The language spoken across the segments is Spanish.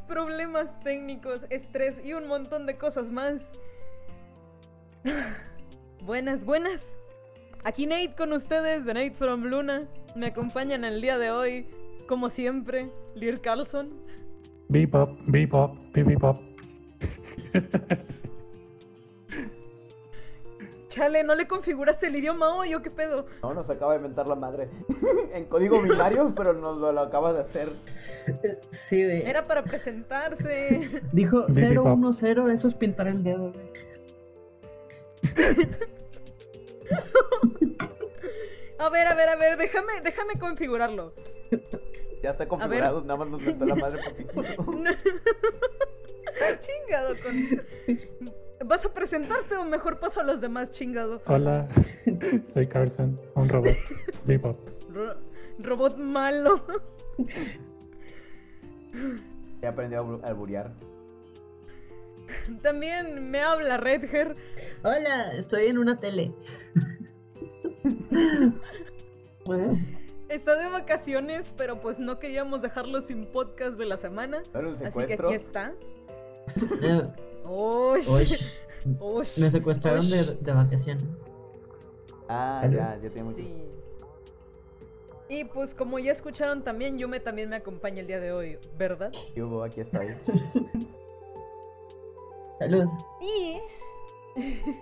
problemas técnicos, estrés y un montón de cosas más. buenas, buenas. Aquí Nate con ustedes de Nate from Luna. Me acompañan el día de hoy, como siempre, Lear Carlson. Bebop, bebop, bebop. Chale, ¿no le configuraste el idioma hoy o qué pedo? No, nos acaba de inventar la madre. en código binario, pero nos lo, acaba de hacer. Sí, güey. Era para presentarse. Dijo 010, eso es pintar el dedo, güey. a ver, a ver, a ver, déjame, déjame configurarlo. Ya está configurado, nada más nos inventó la madre por Chingado con. ¿Vas a presentarte o mejor paso a los demás, chingado? Hola, soy Carson, un robot. Bebop. robot malo. He aprendido a alburear. También me habla Redger. Hola, estoy en una tele. Está de vacaciones, pero pues no queríamos dejarlo sin podcast de la semana. Así que aquí está. Me secuestraron de, vacaciones. Ah, ya, ya tengo sí. Y pues como ya escucharon también, Yume también me acompaña el día de hoy, ¿verdad? Hugo, aquí estoy. Salud. Y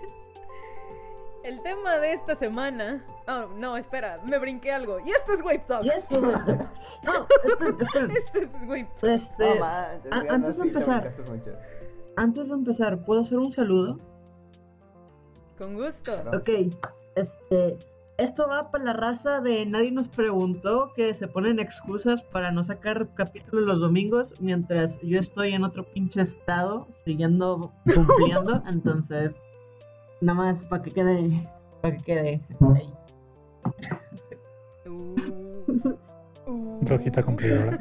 el tema de esta semana. Oh, no, espera, me brinqué algo. Y esto es Wave Talks. Y esto es Wave Talks. No, Esto es Wave Talks. Este, antes de empezar, antes de empezar, ¿puedo hacer un saludo? Con gusto. Ok, este, esto va para la raza de nadie nos preguntó que se ponen excusas para no sacar capítulos los domingos mientras yo estoy en otro pinche estado siguiendo cumpliendo, entonces nada más para que quede para que quede ahí. Uh, uh. Rojita cumplidora.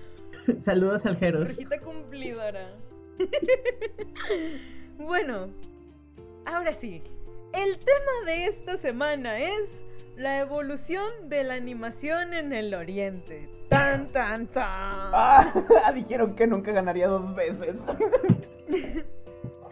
Saludos al Jeros. Rojita cumplidora. bueno, ahora sí. El tema de esta semana es la evolución de la animación en el oriente. Tan, tan, tan. Ah, dijeron que nunca ganaría dos veces.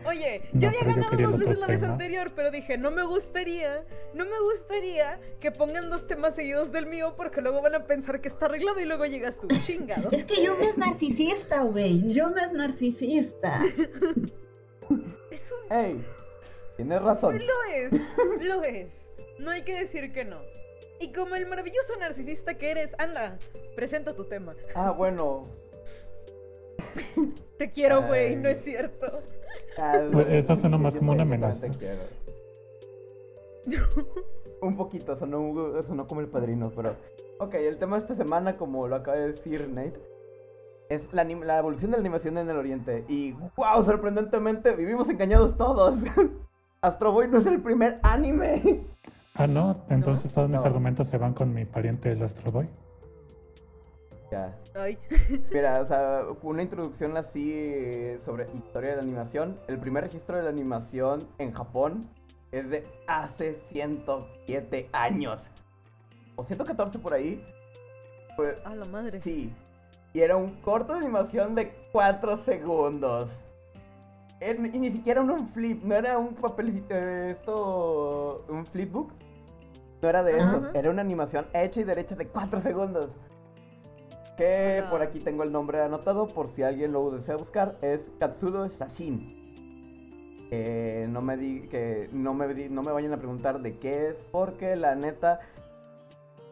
Oye, yo había ganado dos veces la vez anterior, pero dije, no me gustaría, no me gustaría que pongan dos temas seguidos del mío porque luego van a pensar que está arreglado y luego llegas tú, chingado. Es que yo me es narcisista, güey. Yo me es narcisista. es un... Hey, tienes razón. Sí lo es, lo es. No hay que decir que no. Y como el maravilloso narcisista que eres, anda, presenta tu tema. Ah, bueno, Te quiero, güey, no es cierto. Pues, eso suena más como una amenaza. Un poquito, sonó, sonó como el padrino, pero... Ok, el tema de esta semana, como lo acaba de decir Nate, es la, la evolución de la animación en el oriente. Y wow, sorprendentemente vivimos engañados todos. Astro Boy no es el primer anime. Ah, no, entonces todos mis argumentos se van con mi pariente el Astro Boy. Mira, o sea, una introducción así sobre historia de la animación. El primer registro de la animación en Japón es de hace 107 años. O 114 por ahí. a la madre. Sí. Y era un corto de animación de 4 segundos. y ni siquiera un flip, no era un papel, eh, esto, un flipbook. No era de eso, era una animación hecha y derecha de 4 segundos. Que por aquí tengo el nombre anotado por si alguien lo desea buscar. Es Katsudo Shashin. no me di, que no me, no me vayan a preguntar de qué es, porque la neta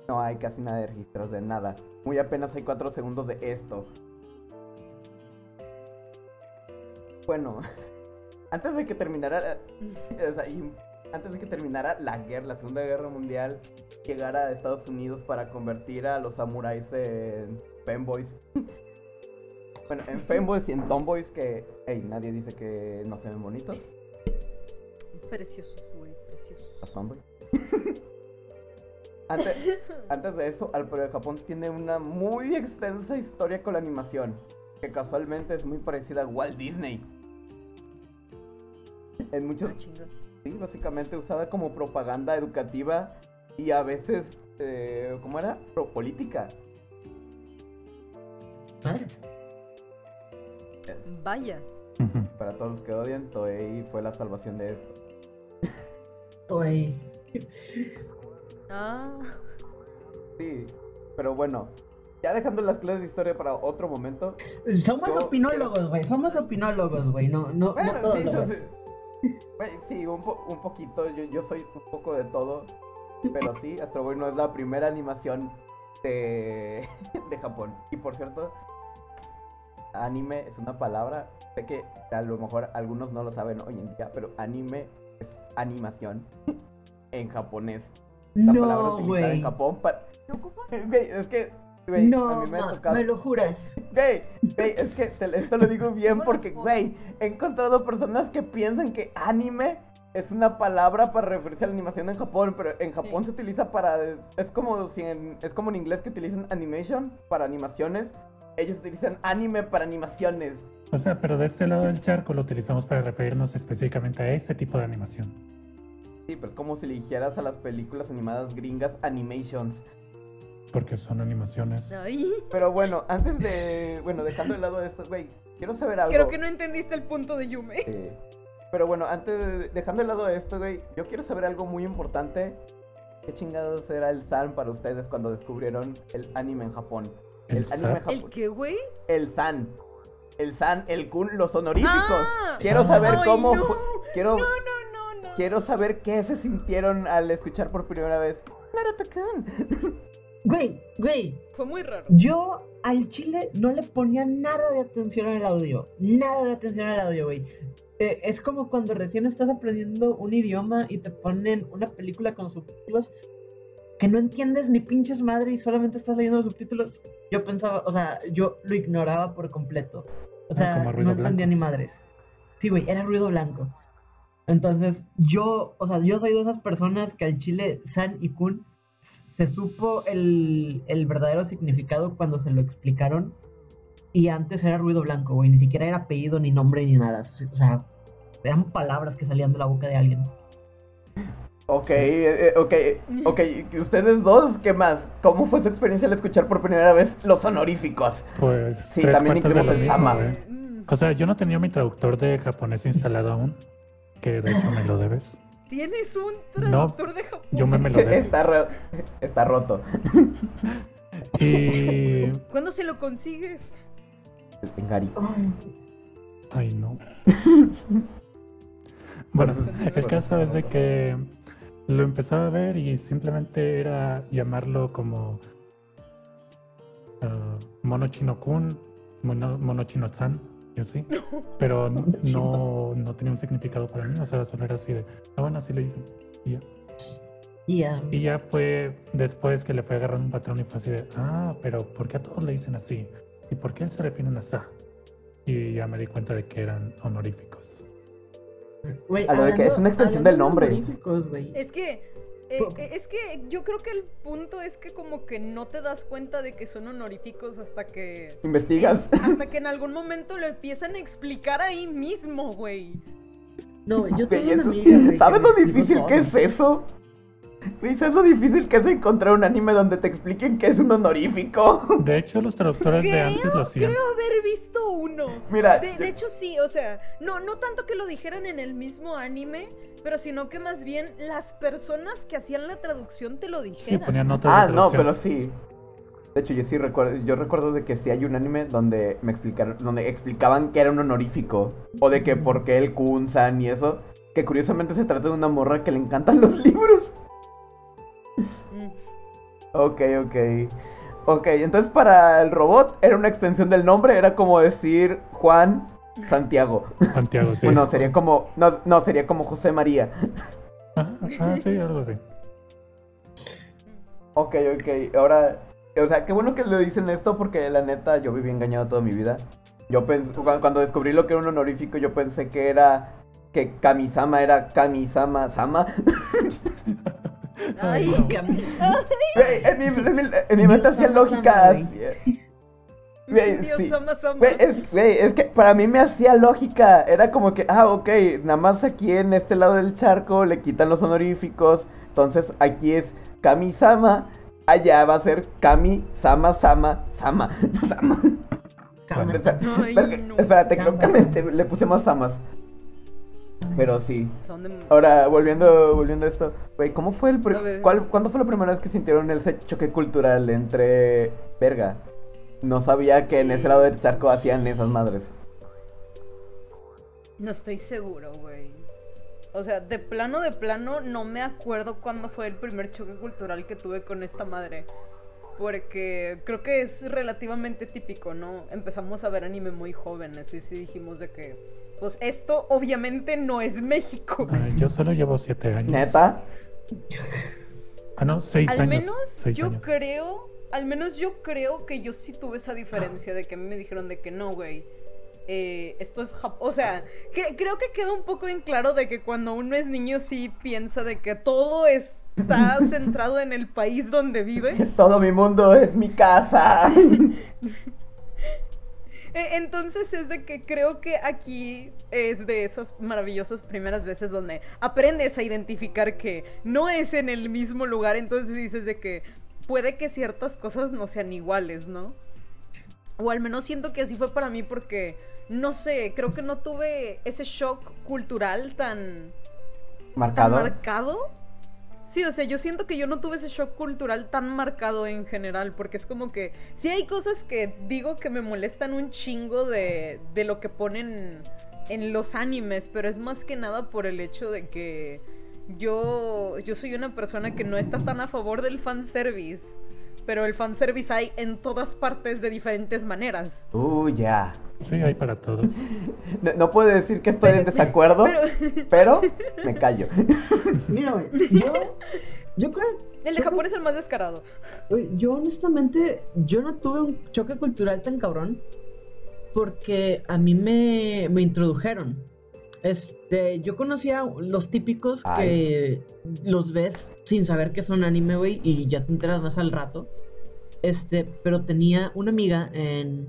no hay casi nada de registros de nada. Muy apenas hay 4 segundos de esto. Bueno, antes de que terminara, antes de que terminara la guerra, la Segunda Guerra Mundial, llegara a Estados Unidos para convertir a los samuráis en femboys. bueno, en femboys y en tomboys que, hey, nadie dice que no se ven bonitos. Preciosos, güey, preciosos. ¿Los tomboys? antes, antes de eso, al de Japón tiene una muy extensa historia con la animación, que casualmente es muy parecida a Walt Disney. En muchos... Ah, sí, básicamente usada como propaganda educativa y a veces, eh, ¿cómo era? Pro política. Vaya. Para todos los que odian, Toei fue la salvación de esto. Toei. Ah. Sí, pero bueno, ya dejando las clases de historia para otro momento. Somos Yo opinólogos, güey. Somos opinólogos, güey. No, no, Bueno, no todos sí. Sí. Güey, sí, un, po- un poquito. Yo, yo soy un poco de todo. Pero sí, Astro Boy no es la primera animación de, de Japón. Y por cierto, anime es una palabra. Sé que a lo mejor algunos no lo saben hoy en día, pero anime es animación en japonés. La palabra No, utilizada en güey. Japón para. ¿Qué ocupa? Güey, es que. Güey, a No, mí me tocado. me lo juras. Güey, güey, es que te- esto lo digo bien ¿Cómo lo porque, güey, he encontrado personas que piensan que anime es una palabra para referirse a la animación en Japón, pero en Japón Sí. se utiliza para... Es como, si en, es como en inglés que utilizan animation para animaciones, ellos utilizan anime para animaciones. O sea, pero de este lado del charco lo utilizamos para referirnos específicamente a ese tipo de animación. Sí, pero es como si le dijeras a las películas animadas gringas animations. Porque son animaciones. Ay. Pero bueno, antes de... Bueno, dejando de lado esto, güey, quiero saber algo. Creo que no entendiste el punto de Yume. Sí. Pero bueno, antes de, dejando de lado esto, güey, yo quiero saber algo muy importante. ¿Qué chingados era el San para ustedes cuando descubrieron el anime en Japón? El, ¿El anime en San? Japón. ¿El qué, güey? El San. El San, el Kun, los honoríficos. Ah. Quiero saber Ay, cómo no. fue- Quiero, No, no, no, no. quiero saber qué se sintieron al escuchar por primera vez. Naruto-kun. Güey, güey. Fue muy raro. Yo al chile no le ponía nada de atención al audio. Nada de atención al audio, güey. Eh, es como cuando recién estás aprendiendo un idioma y te ponen una película con subtítulos que no entiendes ni pinches madre y solamente estás leyendo los subtítulos. Yo pensaba, o sea, yo lo ignoraba por completo. O Ah, sea, no entendía blanco. ni madres. Sí, güey, era ruido blanco. Entonces, yo, o sea, yo soy de esas personas que al chile San y Kun se supo el, el verdadero significado cuando se lo explicaron. Y antes era ruido blanco, güey. Ni siquiera era apellido, ni nombre, ni nada. O sea, eran palabras que salían de la boca de alguien. Ok, eh, eh, ok, ok. ¿y Ustedes dos, ¿qué más? ¿Cómo fue su experiencia al escuchar por primera vez los honoríficos? Pues Sí, tres también cuartos de lo el mismo, güey. Mm. O sea, yo no tenía mi traductor de japonés instalado aún. Que de hecho me lo debes. Tienes un traductor de Japón. Yo me, me lo debo. Está, ro- está roto. Y. ¿Cuándo se lo consigues? En Gary. Ay, no. Bueno, el caso es de que lo empezaba a ver y simplemente era llamarlo como ah, Mono Chino Kun, Mono, Mono Chino San, y así. Pero no, no, tenía un significado para mí, o sea, solo era así de, ah, bueno, así le dicen. Y ya. Y ya. Y ya fue después que le fue agarrando un patrón y fue así de, ah, pero ¿por qué a todos le dicen así? ¿Y por qué él se refieren a sa? Y ya me di cuenta de que eran honoríficos. A lo de que es una extensión del de nombre. honoríficos, güey. Es que. Eh, eh, es que yo creo que el punto es que como que no te das cuenta de que son honoríficos hasta que... ¿Investigas? Hasta que en algún momento lo empiezan a explicar ahí mismo, güey. No, yo tengo una eso- amiga, güey, ¿Sabes lo difícil todo. que es eso? ¿sabes lo difícil que es encontrar un anime donde te expliquen que es un honorífico? De hecho, los traductores de antes lo hacían. Creo haber visto uno. Mira, De, de hecho sí, o sea, no, no tanto que lo dijeran en el mismo anime, pero sino que más bien las personas que hacían la traducción te lo Sí, dijeran. ponían notas Ah, de no, pero sí. De hecho, yo sí recuerdo, yo recuerdo de que sí hay un anime donde me explicaron, donde explicaban que era un honorífico. O de que por qué el Kun-san y eso. Que curiosamente se trata de una morra que le encantan los libros. Ok, ok. Ok, entonces para el robot era una extensión del nombre, era como decir Juan Santiago. Santiago, sí. Bueno, sería como. No, no, sería como José María. Ah, ah, sí, algo así. Ok, ok. Ahora. O sea, qué bueno que le dicen esto porque la neta yo viví engañado toda mi vida. Yo pensé, cuando, cuando descubrí lo que era un honorífico, yo pensé que era. Que Kamisama era Kamisama Sama. Ay, Güey, en mi, en mi- en mi mente hacía lógica. güey. Dios sí. es, güey, es que para mí me hacía lógica. Era como que, ah, ok, nada más aquí en este lado del charco le quitan los honoríficos. Entonces aquí es Kami-sama. Allá va a ser Kami, Sama, Sama, Sama. Ay, no. Espérate, creo que le, le puse más amas. Pero sí. Son de... Ahora, volviendo, volviendo a esto, güey, ¿cómo fue el ver. cuál- ¿cuándo fue la primera vez que sintieron ese choque cultural entre verga? No sabía que en ese lado del charco hacían esas madres. No estoy seguro, güey. O sea, de plano, de plano, no me acuerdo cuándo fue el primer choque cultural que tuve con esta madre. Porque creo que es relativamente típico, ¿no? Empezamos a ver anime muy jóvenes y sí dijimos de que, pues esto obviamente no es México. Ah, yo solo llevo siete años. ¿Neta? Ah, no, seis Al años. menos seis yo años. creo, al menos yo creo que yo sí tuve esa diferencia de que a mí me dijeron de que no, güey. eh, esto es Jap- O sea, que- creo que queda un poco en claro de que cuando uno es niño sí piensa de que todo está centrado en el país donde vive. Todo mi mundo es mi casa. E- Entonces es de que creo que aquí es de esas maravillosas primeras veces donde aprendes a identificar que no es en el mismo lugar, entonces dices de que puede que ciertas cosas no sean iguales, ¿no? O al menos siento que así fue para mí porque, no sé, creo que no tuve ese shock cultural tan, tan Marcado. Sí, o sea, yo siento que yo no tuve ese shock cultural tan marcado en general, porque es como que sí hay cosas que digo que me molestan un chingo de, de lo que ponen en los animes, pero es más que nada por el hecho de que yo, yo soy una persona que no está tan a favor del fanservice, pero el fanservice hay en todas partes de diferentes maneras. Uh, ya. Sí, hay para todos. No, no puedo decir que estoy en desacuerdo, Pero pero me callo. Mira, güey, yo, yo creo. el de Japón es el más descarado. yo honestamente, yo no tuve un choque cultural tan cabrón porque a mí me, me introdujeron. Este, yo conocía los típicos que los ves sin saber que son anime, güey, y ya te enteras más al rato. Este, pero tenía una amiga en,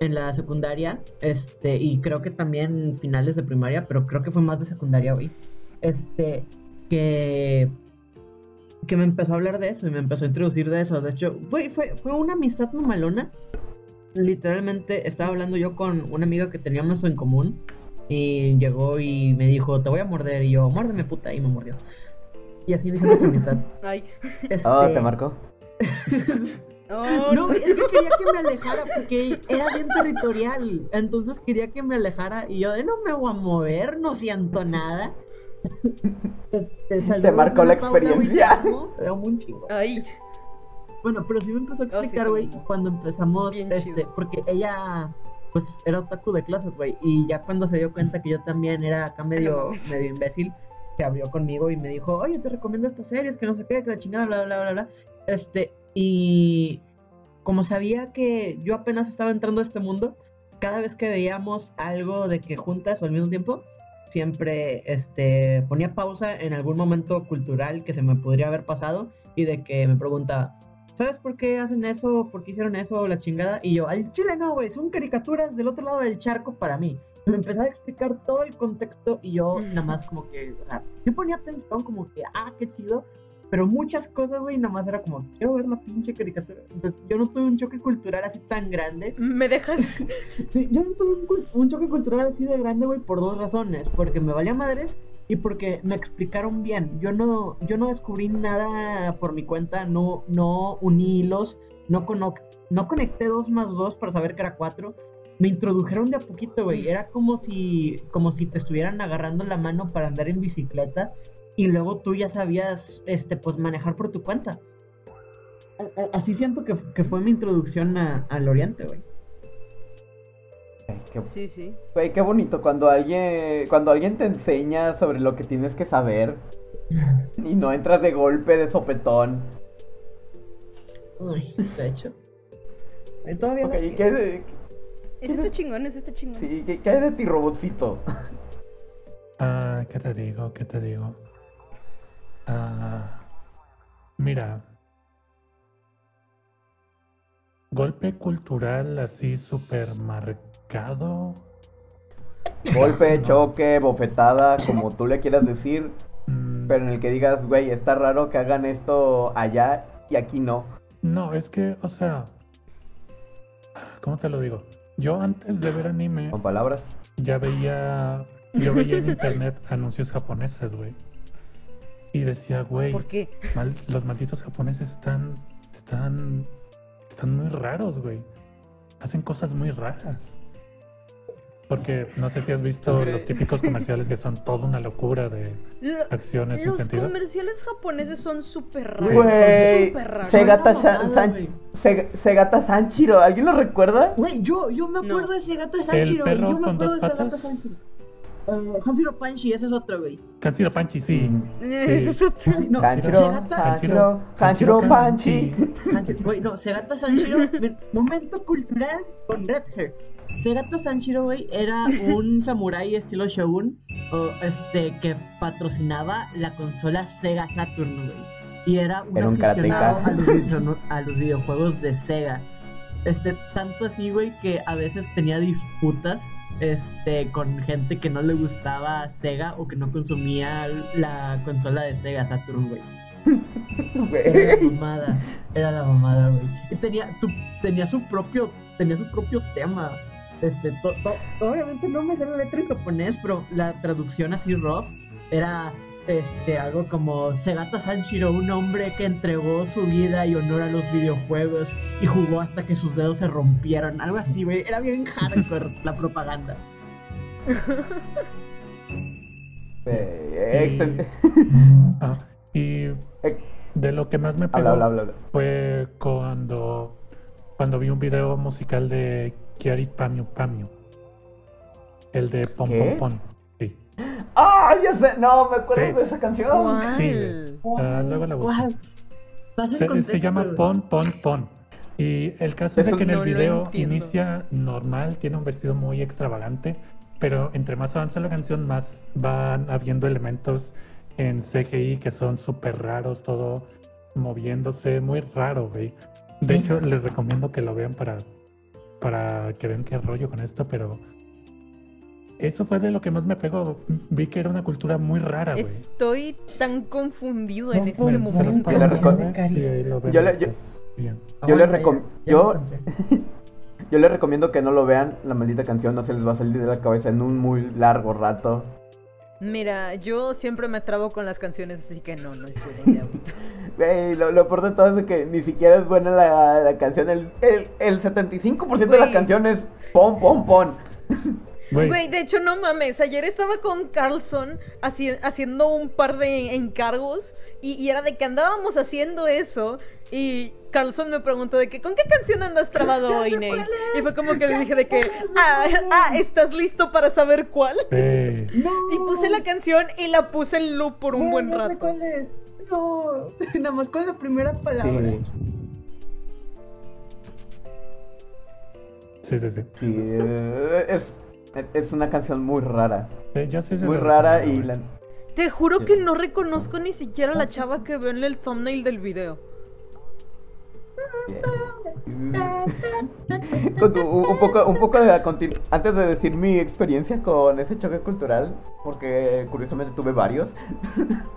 en la secundaria, este, y creo que también finales de primaria, pero creo que fue más de secundaria, güey. Este, que que me empezó a hablar de eso y me empezó a introducir de eso. De hecho, güey, fue, fue una amistad mamalona. Literalmente estaba hablando yo con una amiga que teníamos en común y llegó y me dijo, te voy a morder. Y yo, muérdeme puta, y me mordió. Y así inició nuestra amistad. Ay. Este, Oh, te marcó. Oh, No, es que quería que me alejara porque era bien territorial. Entonces quería que me alejara y yo de no me voy a mover, no siento nada. Este, saludos, marcó la experiencia. te te amo un chingo. Ay. Bueno, pero sí me empezó a sí, explicar, güey, sí. cuando empezamos, Bien este, chido. porque ella, pues, era otaku de clases, güey, y ya cuando se dio cuenta que yo también era acá medio, medio imbécil, se abrió conmigo y me dijo, oye, te recomiendo estas series, que no sé qué, que la chingada, bla, bla, bla, bla, este, y como sabía que yo apenas estaba entrando a este mundo, cada vez que veíamos algo de que juntas o al mismo tiempo, siempre este, ponía pausa en algún momento cultural que se me podría haber pasado y de que me preguntaba, ¿sabes por qué hacen eso? ¿Por qué hicieron eso? La chingada. Y yo, al chile no, güey, son caricaturas del otro lado del charco para mí. Me empezaba a explicar todo el contexto y yo nada más como que, o sea, yo ponía atención como que, ah, qué chido. Pero muchas cosas, güey, nada más era como, quiero ver la pinche caricatura. Entonces, yo no tuve un choque cultural así tan grande. ¿Me dejas? Sí, yo no tuve un, un choque cultural así de grande, güey, por dos razones. Porque me valía madres y porque me explicaron bien. Yo no, yo no descubrí nada por mi cuenta, no, no uní hilos, no, cono- no conecté dos más dos para saber que era cuatro. Me introdujeron de a poquito, güey. Era como si, como si te estuvieran agarrando la mano para andar en bicicleta y luego tú ya sabías, este, pues manejar por tu cuenta. Así siento que, que fue mi introducción a- al Oriente, güey. Ay, qué, Sí, sí. güey, qué bonito cuando alguien, cuando alguien te enseña sobre lo que tienes que saber y no entras de golpe, de sopetón. Ay, de hecho. Todavía Ok, no- ¿y qué, Es este chingón, es este chingón. sí, ¿qué, qué hay de ti, robotcito? Ah, ¿qué te digo? ¿Qué te digo? Ah, mira. Golpe cultural así súper marcado. Golpe, No. choque, bofetada, como tú le quieras decir, Mm, pero en el que digas, güey, está raro que hagan esto allá y aquí no. No, es que, o sea, ¿cómo te lo digo? Yo antes de ver anime, Con palabras. ya veía, yo veía en internet anuncios japoneses, güey. Y decía, güey, ¿Por qué? mal- los malditos japoneses están, están, están muy raros, güey. Hacen cosas muy raras. Porque no sé si has visto los típicos comerciales que son toda una locura de Lo- acciones sin los sentido. comerciales japoneses son súper raros. Güey, Súper raros. Segata, San- San-. Seg- Segata Sanchiro, ¿alguien lo recuerda? Güey, yo, yo me acuerdo No. de Segata Sanchiro, perro Yo me con acuerdo dos de Segata patas? Sanchiro. Eh, Hanshiro Panchi, ese es otro, güey. Kanshiro Panchi, sí. Ese es otro. No, Hanchiro, Segata- Hanchiro, Hanchiro Panchi. Güey, no, Segata Sanchiro, ven, momento cultural con Red Hair. Segata Sanchiro, güey, era un samurái estilo Shogun, o, este, que patrocinaba la consola Sega Saturn, güey. Y era un, Era un aficionado a los, a los videojuegos de Sega. Este, tanto así, güey, que a veces tenía disputas este, con gente que no le gustaba Sega o que no consumía la consola de Sega Saturn, güey. Era la mamada, era la mamada, güey. Y tenía, tu, tenía su propio, tenía su propio tema. Este, to- to- obviamente no me sé la letra en japonés, pero la traducción así rough era este algo como Segata Sanshiro, un hombre que entregó su vida y honor a los videojuegos y jugó hasta que sus dedos se rompieron, algo así, güey. Era bien hardcore la propaganda. Eh, Ah, y de lo que más me pegó Habla, habla, habla, habla. fue cuando, cuando vi un video musical de Kiari Pamiu Pamiu. El de Pom ¿Qué? Pom Pom. ¡Ah, ya sé! No, me acuerdo Sí. de esa canción. ¿Cuál? Sí, Ah, luego la busco. Se, se llama. Pon Pon Pon. Y el caso es que en el no video inicia normal, tiene un vestido muy extravagante, pero entre más avanza la canción, más van habiendo elementos en CGI que son súper raros, todo moviéndose, muy raro, güey. De hecho, les recomiendo que lo vean para, para que vean qué rollo con esto, pero eso fue de lo que más me pegó. Vi que era una cultura muy rara, güey. Estoy tan confundido en No, este Bueno, momento. Yo les recomiendo que no lo vean, la maldita canción no se les va a salir de la cabeza en un muy largo rato. Mira, yo siempre me trabo con las canciones, así que no, no es buena idea lo, lo peor de todo es de que ni siquiera es buena la, la canción. El, el, el 75% de la Güey. canción es pon, pon, pon. Güey, Güey, de hecho, no mames. Ayer estaba con Carlson haci- haciendo un par de encargos y, y era de que andábamos haciendo eso. Y Carlson me preguntó de que, ¿con qué canción andas trabado hoy, sé Nate? cuál es, Y fue como que le dije sé de que, ah, no ah, mames". ¿estás listo para saber cuál? eh, No. Y puse la canción y la puse en loop por un Güey, buen no sé rato. cuál es. No, nada más con la primera palabra. Sí, sí, sí, sí. sí, eh, es, es una canción muy rara. Eh, yo Muy rara y la... Te juro que no reconozco ni siquiera a la chava que veo en el thumbnail del video. Con tu- un, poco, un poco de antes de decir mi experiencia con ese choque cultural, porque curiosamente tuve varios.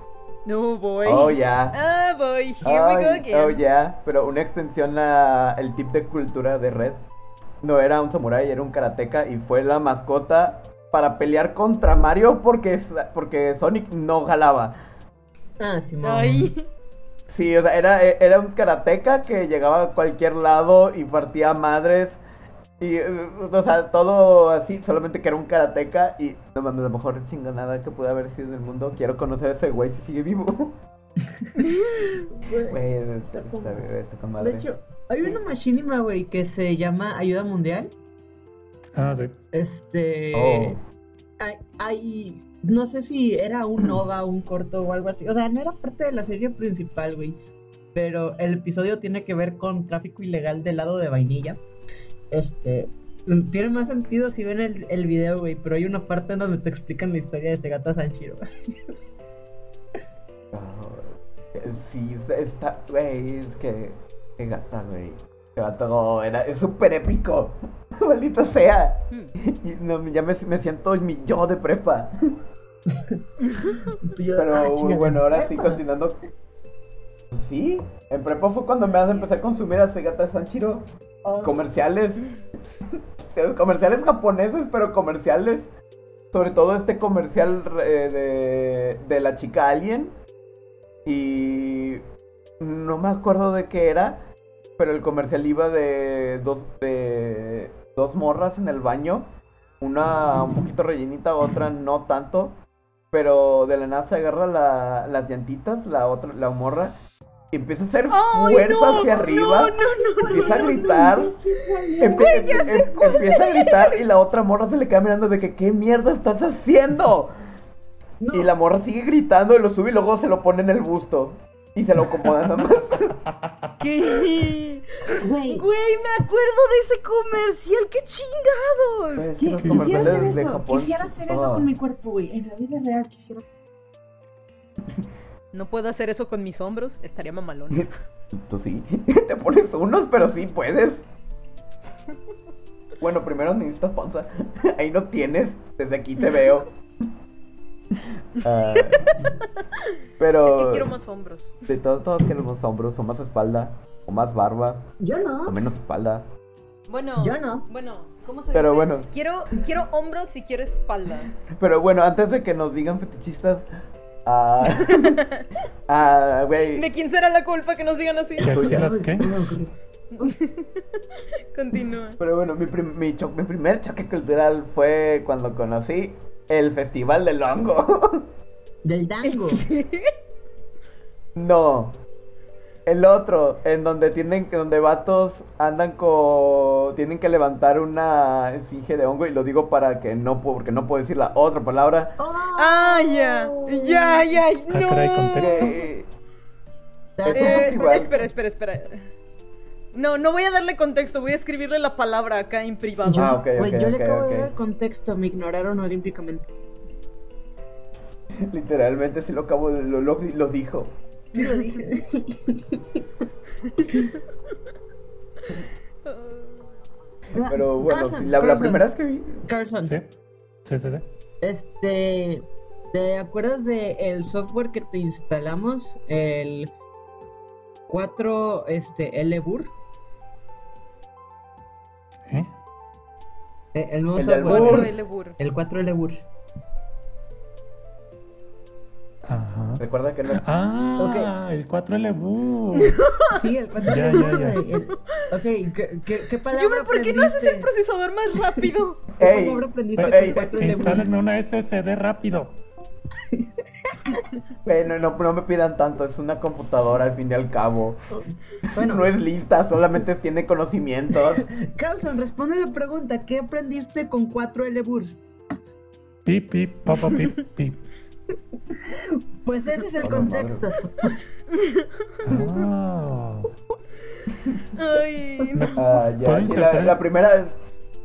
No, voy. Oh, ya. Ah, voy. Here we go Ay, again. Oh, ya. Pero una extensión a el tip de cultura de Red. No era un samurái, era un karateka y fue la mascota para pelear contra Mario porque, porque Sonic no jalaba. Ah, sí. Ay. Sí, o sea, era, era un karateka que llegaba a cualquier lado y partía madres. Y, o sea, todo así, solamente que era un karateka y no mames, la mejor chingonada que pude haber sido en el mundo. Quiero conocer a ese güey si sigue vivo. Güey, está, está, está con madre. De hecho, hay una machinima, güey, que se llama Ayuda Mundial. Ah, sí. Este. Oh. Hay, hay- No sé si era un OVA, un corto o algo así. O sea, no era parte de la serie principal, güey. Pero el episodio tiene que ver con tráfico ilegal del lado de vainilla. Este. Tiene más sentido si ven el, el video, güey. Pero hay una parte en donde te explican la historia de Segata Sanchiro. sí, está, güey, es que, qué gata, güey. Qué gato, era, es súper épico. Maldita sea. Hmm. Y no, ya me, me siento en mi yo de prepa. Pero ah, bueno, ahora sí, continuando. Sí, en prepa fue cuando me empecé a consumir a Segata Sanchiro. Oh, Comerciales. comerciales japoneses, pero comerciales. Sobre todo este comercial eh, de, de la chica Alien. Y no me acuerdo de qué era. Pero el comercial iba de dos, de dos morras en el baño. Una un poquito rellenita, otra no tanto. Pero de la nada se agarra la- las llantitas, la otra, la morra. Y empieza a hacer ¡Ay, fuerza no! hacia arriba. No, no, no. Empieza a gritar. Em- empieza a gritar y la otra morra se le queda mirando de que ¿qué mierda estás haciendo? No. Y la morra sigue gritando y lo sube y luego se lo pone en el busto. Y se lo acomoda nada más. ¿Qué? Güey, Güey, me acuerdo de ese comercial, qué chingados. Los quisiera hacer eso, Japón. quisiera hacer eso con mi cuerpo, güey. En la vida real quisiera. No puedo hacer eso con mis hombros, estaría mamalón. Tú sí. Te pones unos, pero sí puedes. Bueno, primero necesitas panza. Ahí no tienes. Desde aquí te veo. Ah, pero. Es que quiero más hombros. De todos, todos queremos hombros, o más espalda, o más barba, Yo o no. menos espalda. Bueno, Yo no. Bueno, ¿cómo se Pero dice? bueno. Quiero, quiero hombros y quiero espalda. Pero bueno, antes de que nos digan fetichistas. Ah, güey. ¿De quién será la culpa que nos digan así? ¿Qué qué? Continúa. Pero bueno, mi, prim- mi, cho- mi primer choque cultural fue cuando conocí el Festival del Hongo. Del dango. no. El otro, en donde tienen que, donde vatos andan con, tienen que levantar una esfinge de hongo y lo digo para que no, puedo- porque no puedo decir la otra palabra. Ah, ya. Ya, ya. Ah, No. caray, contexto. Eh, Eh, espera, espera, espera. No, no voy a darle contexto, voy a escribirle la palabra acá en privado. Yo, Ah, ok, güey, ok, yo le acabo de dar el contexto, me ignoraron olímpicamente. literalmente sí lo acabo de, lo, lo, lo dijo. Sí lo dije. Pero bueno, Carson, sí, la, la Carson, primera vez que vi. Carson, Sí, sí, sí. sí. este, ¿te acuerdas de el software que te instalamos? El 4, este, LBUR. El nuevo El software. Burr. 4L Burr. El 4 LBUR. Ajá. Recuerda que no. Ah, el 4L Boo. Sí, el 4 Ya, LBUR, ya, ya. güey. El- Ok, ¿qué, qué, qué palabra Yume, ¿por qué no haces el procesador más rápido? ¿Qué Ey, palabra aprendiste ey, con 4 LBUR? Instálenme una SSD rápido. Güey, no, me pidan tanto, es una computadora al fin y al cabo. Bueno, No es lista, solamente tiene conocimientos. Carlson, responde la pregunta. ¿Qué aprendiste con 4 LBUR? Pip, pip, papa, pip, pip. Pues ese es el Oh, contexto. Ah. Ay, no. Ah, ya, ¿Puedo sí, insertar la, primera vez.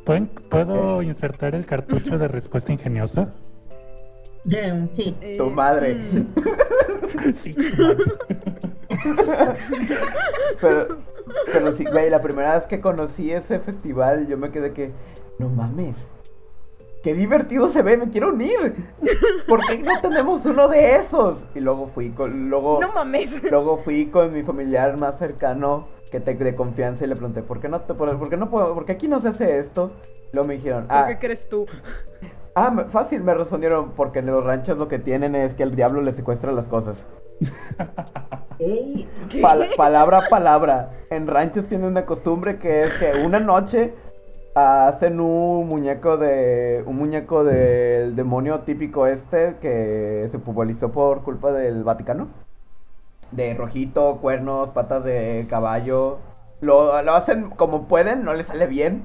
¿Pueden- ¿Puedo insertar el cartucho de respuesta ingeniosa? Sí. Eh, Tu madre. mm. Sí, madre. Pero, pero sí, güey, la primera vez que conocí ese festival, yo me quedé que, no mames, qué divertido se ve, me quiero unir. ¿Por qué no tenemos uno de esos? Y luego fui con, luego, No mames. luego fui con mi familiar más cercano que te de confianza y le pregunté, ¿por qué no te, por, por qué no puedo, por qué aquí no se hace esto? Luego me dijeron, ¿Por ah, qué crees tú? Ah, fácil, me respondieron, porque en los ranchos lo que tienen es que el diablo les secuestra las cosas. Palabra a palabra. En ranchos tienen una costumbre que es que una noche hacen un muñeco de. un muñeco del demonio típico este que se popularizó por culpa del Vaticano. De rojito, cuernos, patas de caballo. Lo, lo hacen como pueden, no les sale bien.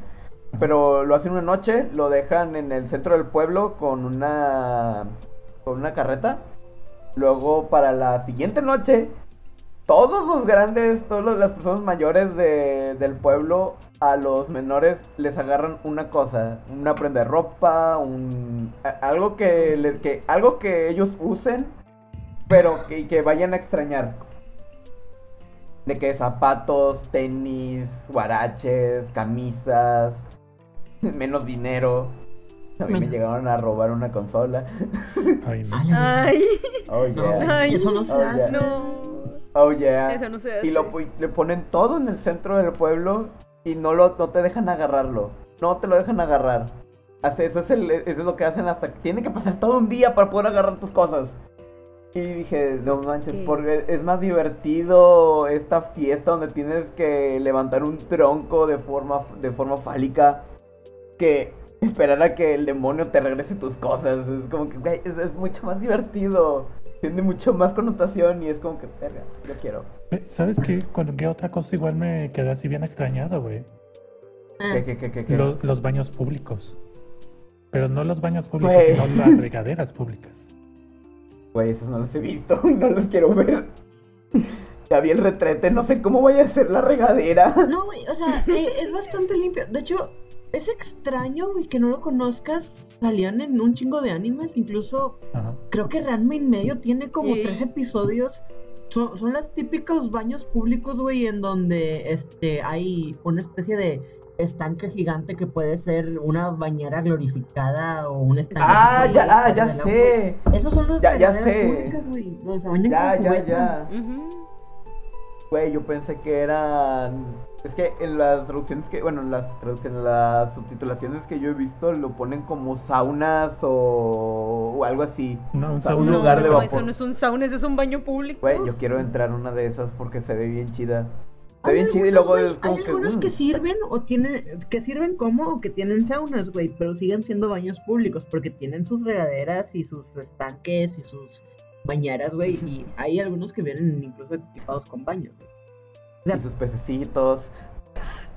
Pero lo hacen una noche, lo dejan en el centro del pueblo con una. con una carreta. Luego para la siguiente noche todos los grandes, todas las personas mayores de- del pueblo, a los menores les agarran una cosa, una prenda de ropa, un algo que, le- que algo que ellos usen, pero que, que vayan a extrañar. De que zapatos, tenis, guaraches, camisas, menos dinero. A mí me llegaron a robar una consola. Ay, no. ay, Ay, Oh, yeah. Ay. eso no se Oh, hace. no. Oh, yeah. Eso no se hace. Y lo, le ponen todo en el centro del pueblo y no, lo, no te dejan agarrarlo. No te lo dejan agarrar. Hace, eso, es el- eso es lo que hacen hasta que tiene que pasar todo un día para poder agarrar tus cosas. Y dije, no manches, ¿Qué? porque es más divertido esta fiesta donde tienes que levantar un tronco de forma, de forma fálica que esperar a que el demonio te regrese tus cosas. Es como que, güey, es, es mucho más divertido. Tiene mucho más connotación y es como que, verga, yo quiero. Eh, ¿Sabes qué? ¿Con qué otra cosa igual me quedé así bien extrañado, güey? Ah, ¿Qué, qué, qué, qué, qué? Los, los baños públicos. Pero no los baños públicos, Güey. sino las regaderas públicas. Güey, esos no los he visto y no los quiero ver. Ya vi el retrete, no sé cómo vaya a ser la regadera. No, güey, o sea, eh, es bastante limpio. De hecho, es extraño, güey, que no lo conozcas. Salían en un chingo de animes, incluso Ajá. creo que Ranma en medio tiene como Sí. tres episodios. Son, son los típicos baños públicos, güey, en donde este hay una especie de estanque gigante que puede ser una bañera glorificada o un estanque. Ah, ya, ah, ya sé. Esos son los Ya- ya sé. públicas, güey. donde se bañan Ya, con ya, cubeta. ya. Güey, yo pensé que eran. Es que en las traducciones que. Bueno, en las traducciones, las subtitulaciones que yo he visto lo ponen como saunas o, o algo así. No, un O sea, sauna. un lugar de no, vapor. eso no es un sauna, eso es un baño público. Güey, yo quiero entrar a una de esas porque se ve bien chida. Se ve bien chida y luego güey, es como hay que. algunos mm. que sirven o tienen que sirven como o que tienen saunas, güey, pero siguen siendo baños públicos porque tienen sus regaderas y sus estanques y sus bañeras, güey, y hay algunos que vienen incluso equipados con baños. güey. O sea, Y sus pececitos.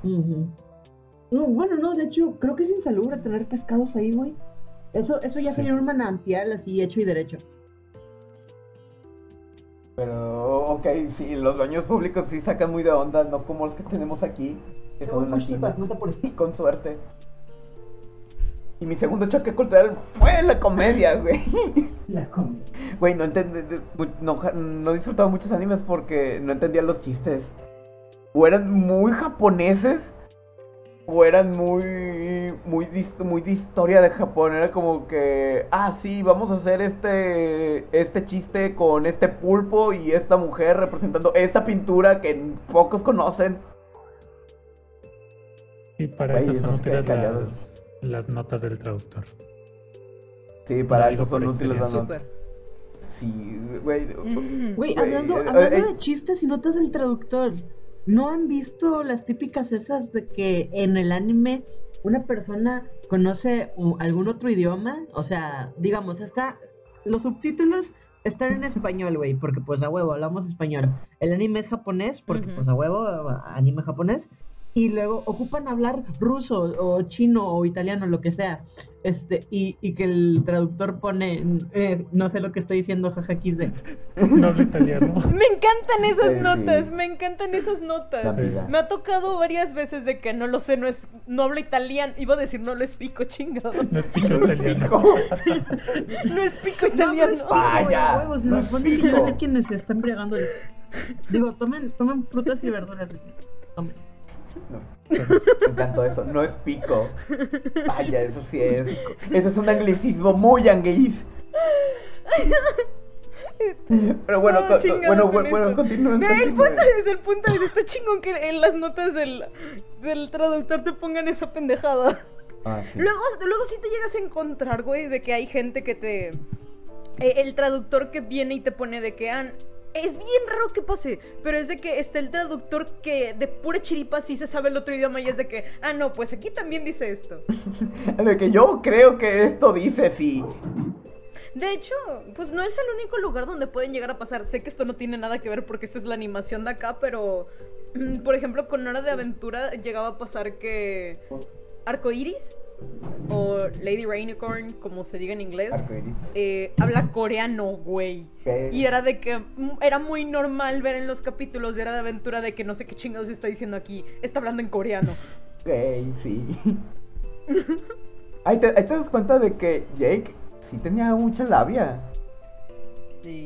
No, bueno, no, de hecho, creo que es insalubre tener pescados ahí, güey. Eso, eso ya Sí. sería un manantial así hecho y derecho. Pero, ok, sí, los baños públicos sí sacan muy de onda, no como los que tenemos aquí. Que son apures. Sí, con suerte. Y mi segundo choque cultural fue la comedia, güey. La comida. Güey, no no, no disfrutaba muchos animes porque no entendía los chistes. O eran muy japoneses, o eran muy, muy, muy de historia de Japón. Era como que, ah, sí, vamos a hacer este, este chiste con este pulpo y esta mujer representando esta pintura que pocos conocen. Y para eso son útiles las, las notas del traductor. Sí, para eso son útiles las notas. Sí, güey. Hablando, eh, hablando eh, de chistes y notas del traductor, ¿no han visto las típicas esas de que en el anime una persona conoce algún otro idioma? O sea, digamos, está. Los subtítulos están en español, güey, porque pues a huevo hablamos español. El anime es japonés, porque pues a huevo, anime japonés. Y luego ocupan hablar ruso o chino o italiano, lo que sea. Este, y, y que el traductor pone, eh, no sé lo que estoy diciendo, jaja, XD. No hablo italiano. Me encantan esas Sí, sí. notas, me encantan esas notas. Me ha tocado varias veces de que no lo sé, no es, no hablo italiano. Iba a decir no lo explico, chingado. No explico italiano. No explico italiano. Vaya, Huevos, se no supone que ya sé quienes se están bregando. el- Digo, tomen, tomen frutas y verduras. Tomen. No, me encantó eso. No es pico. Vaya, eso sí es. Ese es un anglicismo muy anguis. Pero bueno, Oh, co- co- chingado bueno, con bueno, continúen. El punto es, el punto es, está chingón que en las notas del, del traductor te pongan esa pendejada. Ah, sí. Luego, luego sí te llegas a encontrar, güey, de que hay gente que te... eh, el traductor que viene y te pone de que... "Ah, es bien raro que pase, pero es de que está el traductor que de pura chiripa sí se sabe el otro idioma y es de que, ah, no, pues aquí también dice esto. De que yo creo que esto dice sí. De hecho, pues no es el único lugar donde pueden llegar a pasar. Sé que esto no tiene nada que ver porque esta es la animación de acá, pero mm, por ejemplo, con Hora de Aventura llegaba a pasar que Arcoiris o Lady Rainicorn, como se diga en inglés, eh, habla coreano, güey. Y era de que mm, era muy normal ver en los capítulos de Hora de Aventura de que no sé qué chingados está diciendo aquí. Está hablando en coreano. Ok, sí. Ahí te, ahí te das cuenta de que Jake sí tenía mucha labia.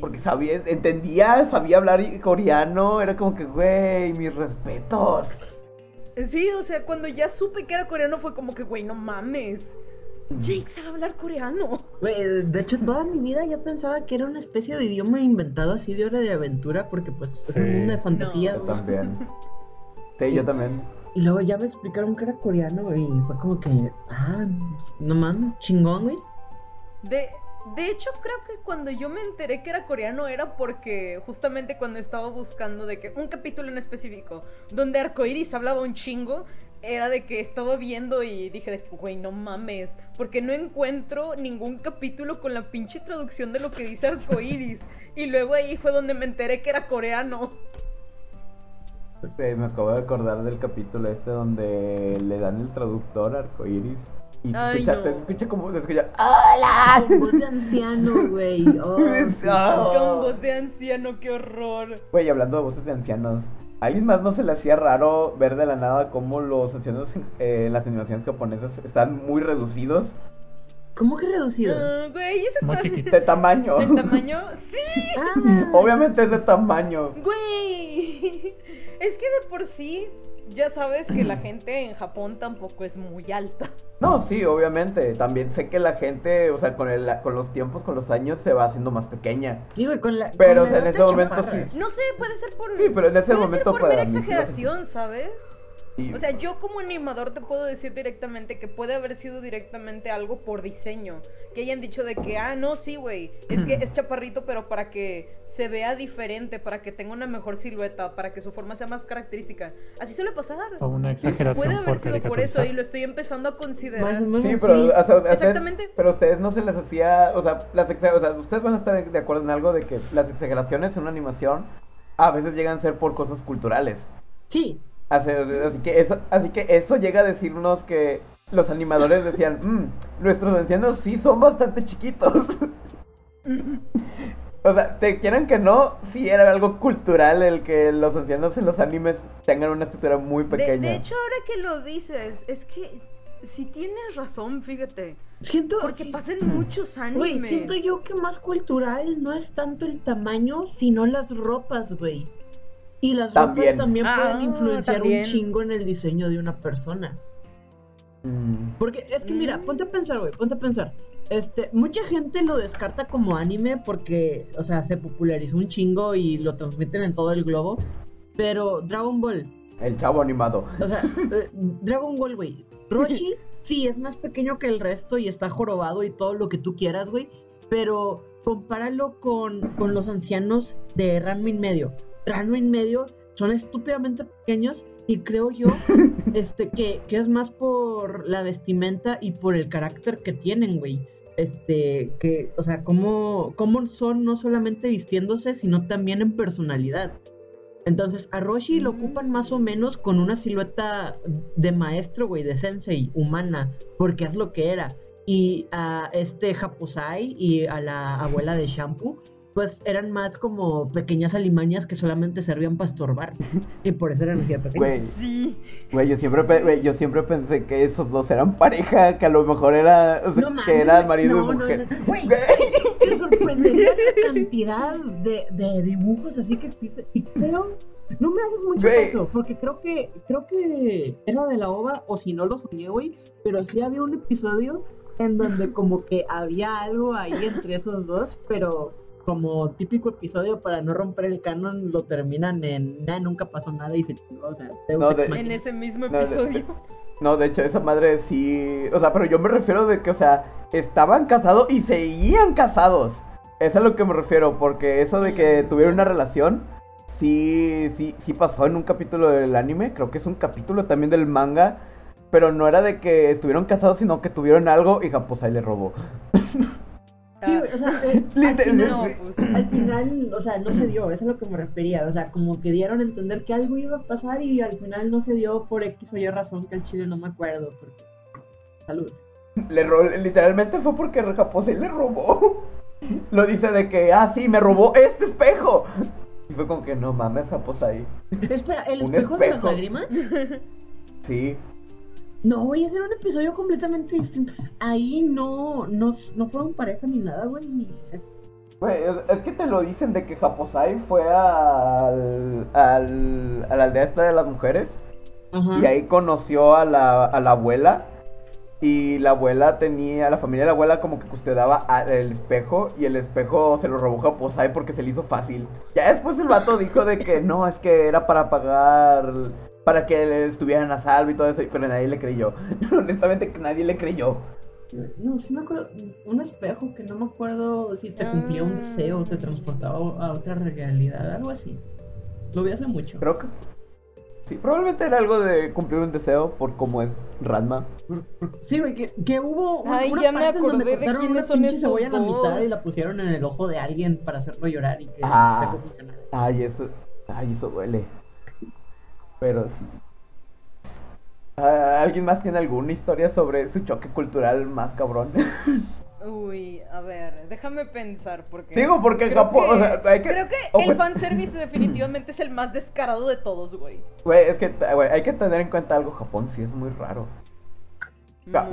Porque sabía, entendía, sabía hablar coreano. Era como que, güey, mis respetos. Sí, o sea, cuando ya supe que era coreano fue como que, güey, no mames. Jake sabe hablar coreano. Güey, de hecho, toda mi vida yo pensaba que era una especie de idioma inventado así de hora de aventura, porque pues es un mundo de fantasía. Yo güey. también. Sí, yo también. Y luego ya me explicaron que era coreano, güey, y fue como que, ah, no mames, chingón, güey. De, de hecho, creo que cuando yo me enteré que era coreano era porque justamente cuando estaba buscando de que un capítulo en específico donde Arcoiris hablaba un chingo, era de que estaba viendo y dije de güey, no mames, porque no encuentro ningún capítulo con la pinche traducción de lo que dice Arcoiris. y luego ahí fue donde me enteré que era coreano. Me acabo de acordar del capítulo este donde le dan el traductor arcoiris. Y se Ay, escucha, no. te escucha como se escucha ¡Hola! Con voz de anciano, güey. Oh. Ah. Con voz de anciano, qué horror. Güey, hablando de voces de ancianos, ¿a alguien más no se le hacía raro ver de la nada cómo los ancianos eh, en las animaciones japonesas están muy reducidos ¿Cómo que reducidos? Ah, güey, ese Muy está chiquito. de tamaño? ¿En tamaño? Sí, Ah, Obviamente es de tamaño. güey. Es que de por sí, ya sabes que la gente en Japón tampoco es muy alta. No, sí, obviamente. También sé que la gente, o sea, con, el, con los tiempos, con los años, se va haciendo más pequeña. Sí, güey, con la. Pero, con o sea, la en ese momento chaparras. sí. No sé, puede ser por. Sí, pero en ese puede momento ser por para mera mí exageración, ¿sabes? Sí. O sea, yo como animador te puedo decir directamente que puede haber sido directamente algo por diseño. Que hayan dicho de que, ah, no, sí, güey, es que es chaparrito, pero para que se vea diferente, para que tenga una mejor silueta, para que su forma sea más característica. Así suele pasar. O una exageración Puede haber por sido por eso y lo estoy empezando a considerar. menos. Sí, pero, sí. o sea, ustedes- Exactamente. pero a ustedes no se les hacía, o sea, las o sea, ustedes van a estar de acuerdo en algo de que las exageraciones en una animación a veces llegan a ser por cosas culturales. Sí. Así, así que eso, así que eso llega a decirnos que los animadores decían, "Mm, nuestros ancianos sí son bastante chiquitos. o sea, te quieran que no, sí era algo cultural el que los ancianos en los animes tengan una estructura muy De, pequeña. de hecho, ahora que lo dices, es que si tienes razón, fíjate. Siento. Porque sí- pasan muchos animes. Güey, siento yo que más cultural no es tanto el tamaño, sino las ropas, güey. Y las También. ropas también Ah, pueden influenciar también. un chingo en el diseño de una persona. Mm. Porque es que mira, Mm. ponte a pensar, güey, ponte a pensar. Este, mucha gente lo descarta como anime porque, o sea, se popularizó un chingo y lo transmiten en todo el globo. Pero Dragon Ball, El chavo animado. o sea, eh, Dragon Ball, güey. Roshi, sí, es más pequeño que el resto y está jorobado y todo lo que tú quieras, güey. Pero compáralo con, con los ancianos de Ranma y medio. Y medio son estúpidamente pequeños y creo yo este, que, que es más por la vestimenta y por el carácter que tienen, güey. Este, que, o sea, cómo, cómo son no solamente vistiéndose, sino también en personalidad. Entonces, a Roshi lo ocupan más o menos con una silueta de maestro, güey, de sensei, humana, porque es lo que era. Y a este Haposai y a la abuela de Shampoo, pues eran más como pequeñas alimañas que solamente servían para estorbar. Y por eso eran así de pequeñas. Güey, Sí. güey, yo siempre, güey, yo siempre pensé que esos dos eran pareja, que a lo mejor era, o sea, No que eran marido No, y no, mujer. no. Güey, Güey. te sorprendería la cantidad de, de dibujos así que existe. Y creo, no me hagas mucho Güey. caso, porque creo que, creo que era de la ova, o si no lo soñé, güey, pero sí había un episodio en donde como que había algo ahí entre esos dos, pero como típico episodio para no romper el canon lo terminan en "Nah, nunca pasó nada y se chingó, o sea, No, de- En ese mismo No, de- episodio. No, de hecho, esa madre sí. O sea, pero yo me refiero de que, o sea, estaban casados y seguían casados. Es a lo que me refiero, porque eso de que tuvieron una relación, sí, sí, sí pasó en un capítulo del anime. Creo que es un capítulo también del manga. Pero no era de que estuvieron casados, sino que tuvieron algo y Japosai le robó. Sí, güey, o sea, eh, al final- pues. al final, o sea, no se dio, eso es a lo que me refería, o sea, como que dieron a entender que algo iba a pasar y al final no se dio por X o Y razón que al chile no me acuerdo, porque... Salud. Le literalmente fue porque Japosai le robó. Lo dice de que, ah, sí, me robó este espejo. Y fue como que, no mames, Japosai. Espera, ¿el Un espejo, de las espejo. lágrimas? Sí. No, güey, ese era un episodio completamente distinto. Ahí no, no, no fueron pareja ni nada, güey. ni- es- Güey, es, que te lo dicen de que Japosai fue al, al, a la aldea esta de las mujeres Ajá. y ahí conoció a la, a la abuela Y la abuela tenía, la familia de la abuela como que custodiaba a- el espejo y el espejo se lo robó Japosai porque se le hizo fácil. Ya después el vato dijo de que no, es que era para pagar, para que estuvieran a salvo y todo eso, pero nadie le creyó. Honestamente nadie le creyó. No, sí me acuerdo. Un espejo que no me acuerdo si te cumplía un deseo o te transportaba a otra realidad, algo así. Lo vi hace mucho. Creo que... Sí, probablemente era algo de cumplir un deseo por cómo es Ranma. Sí, güey, que, que hubo un- Ay, una ya me parte en donde acordé de cortaron quiénes una son pinche cebolla a la mitad y la pusieron en el ojo de alguien para hacerlo llorar y que Ah. el espejo funcionara. Ay, eso, ay, eso duele. Pero sí. ¿Alguien más tiene alguna historia sobre su choque cultural más cabrón? Uy, a ver, déjame pensar porque... Digo, porque creo Japón, que- o sea, hay que- Creo que el pues- fanservice definitivamente es el más descarado de todos, güey. Güey, es que güey, hay que tener en cuenta algo. Japón sí es muy raro.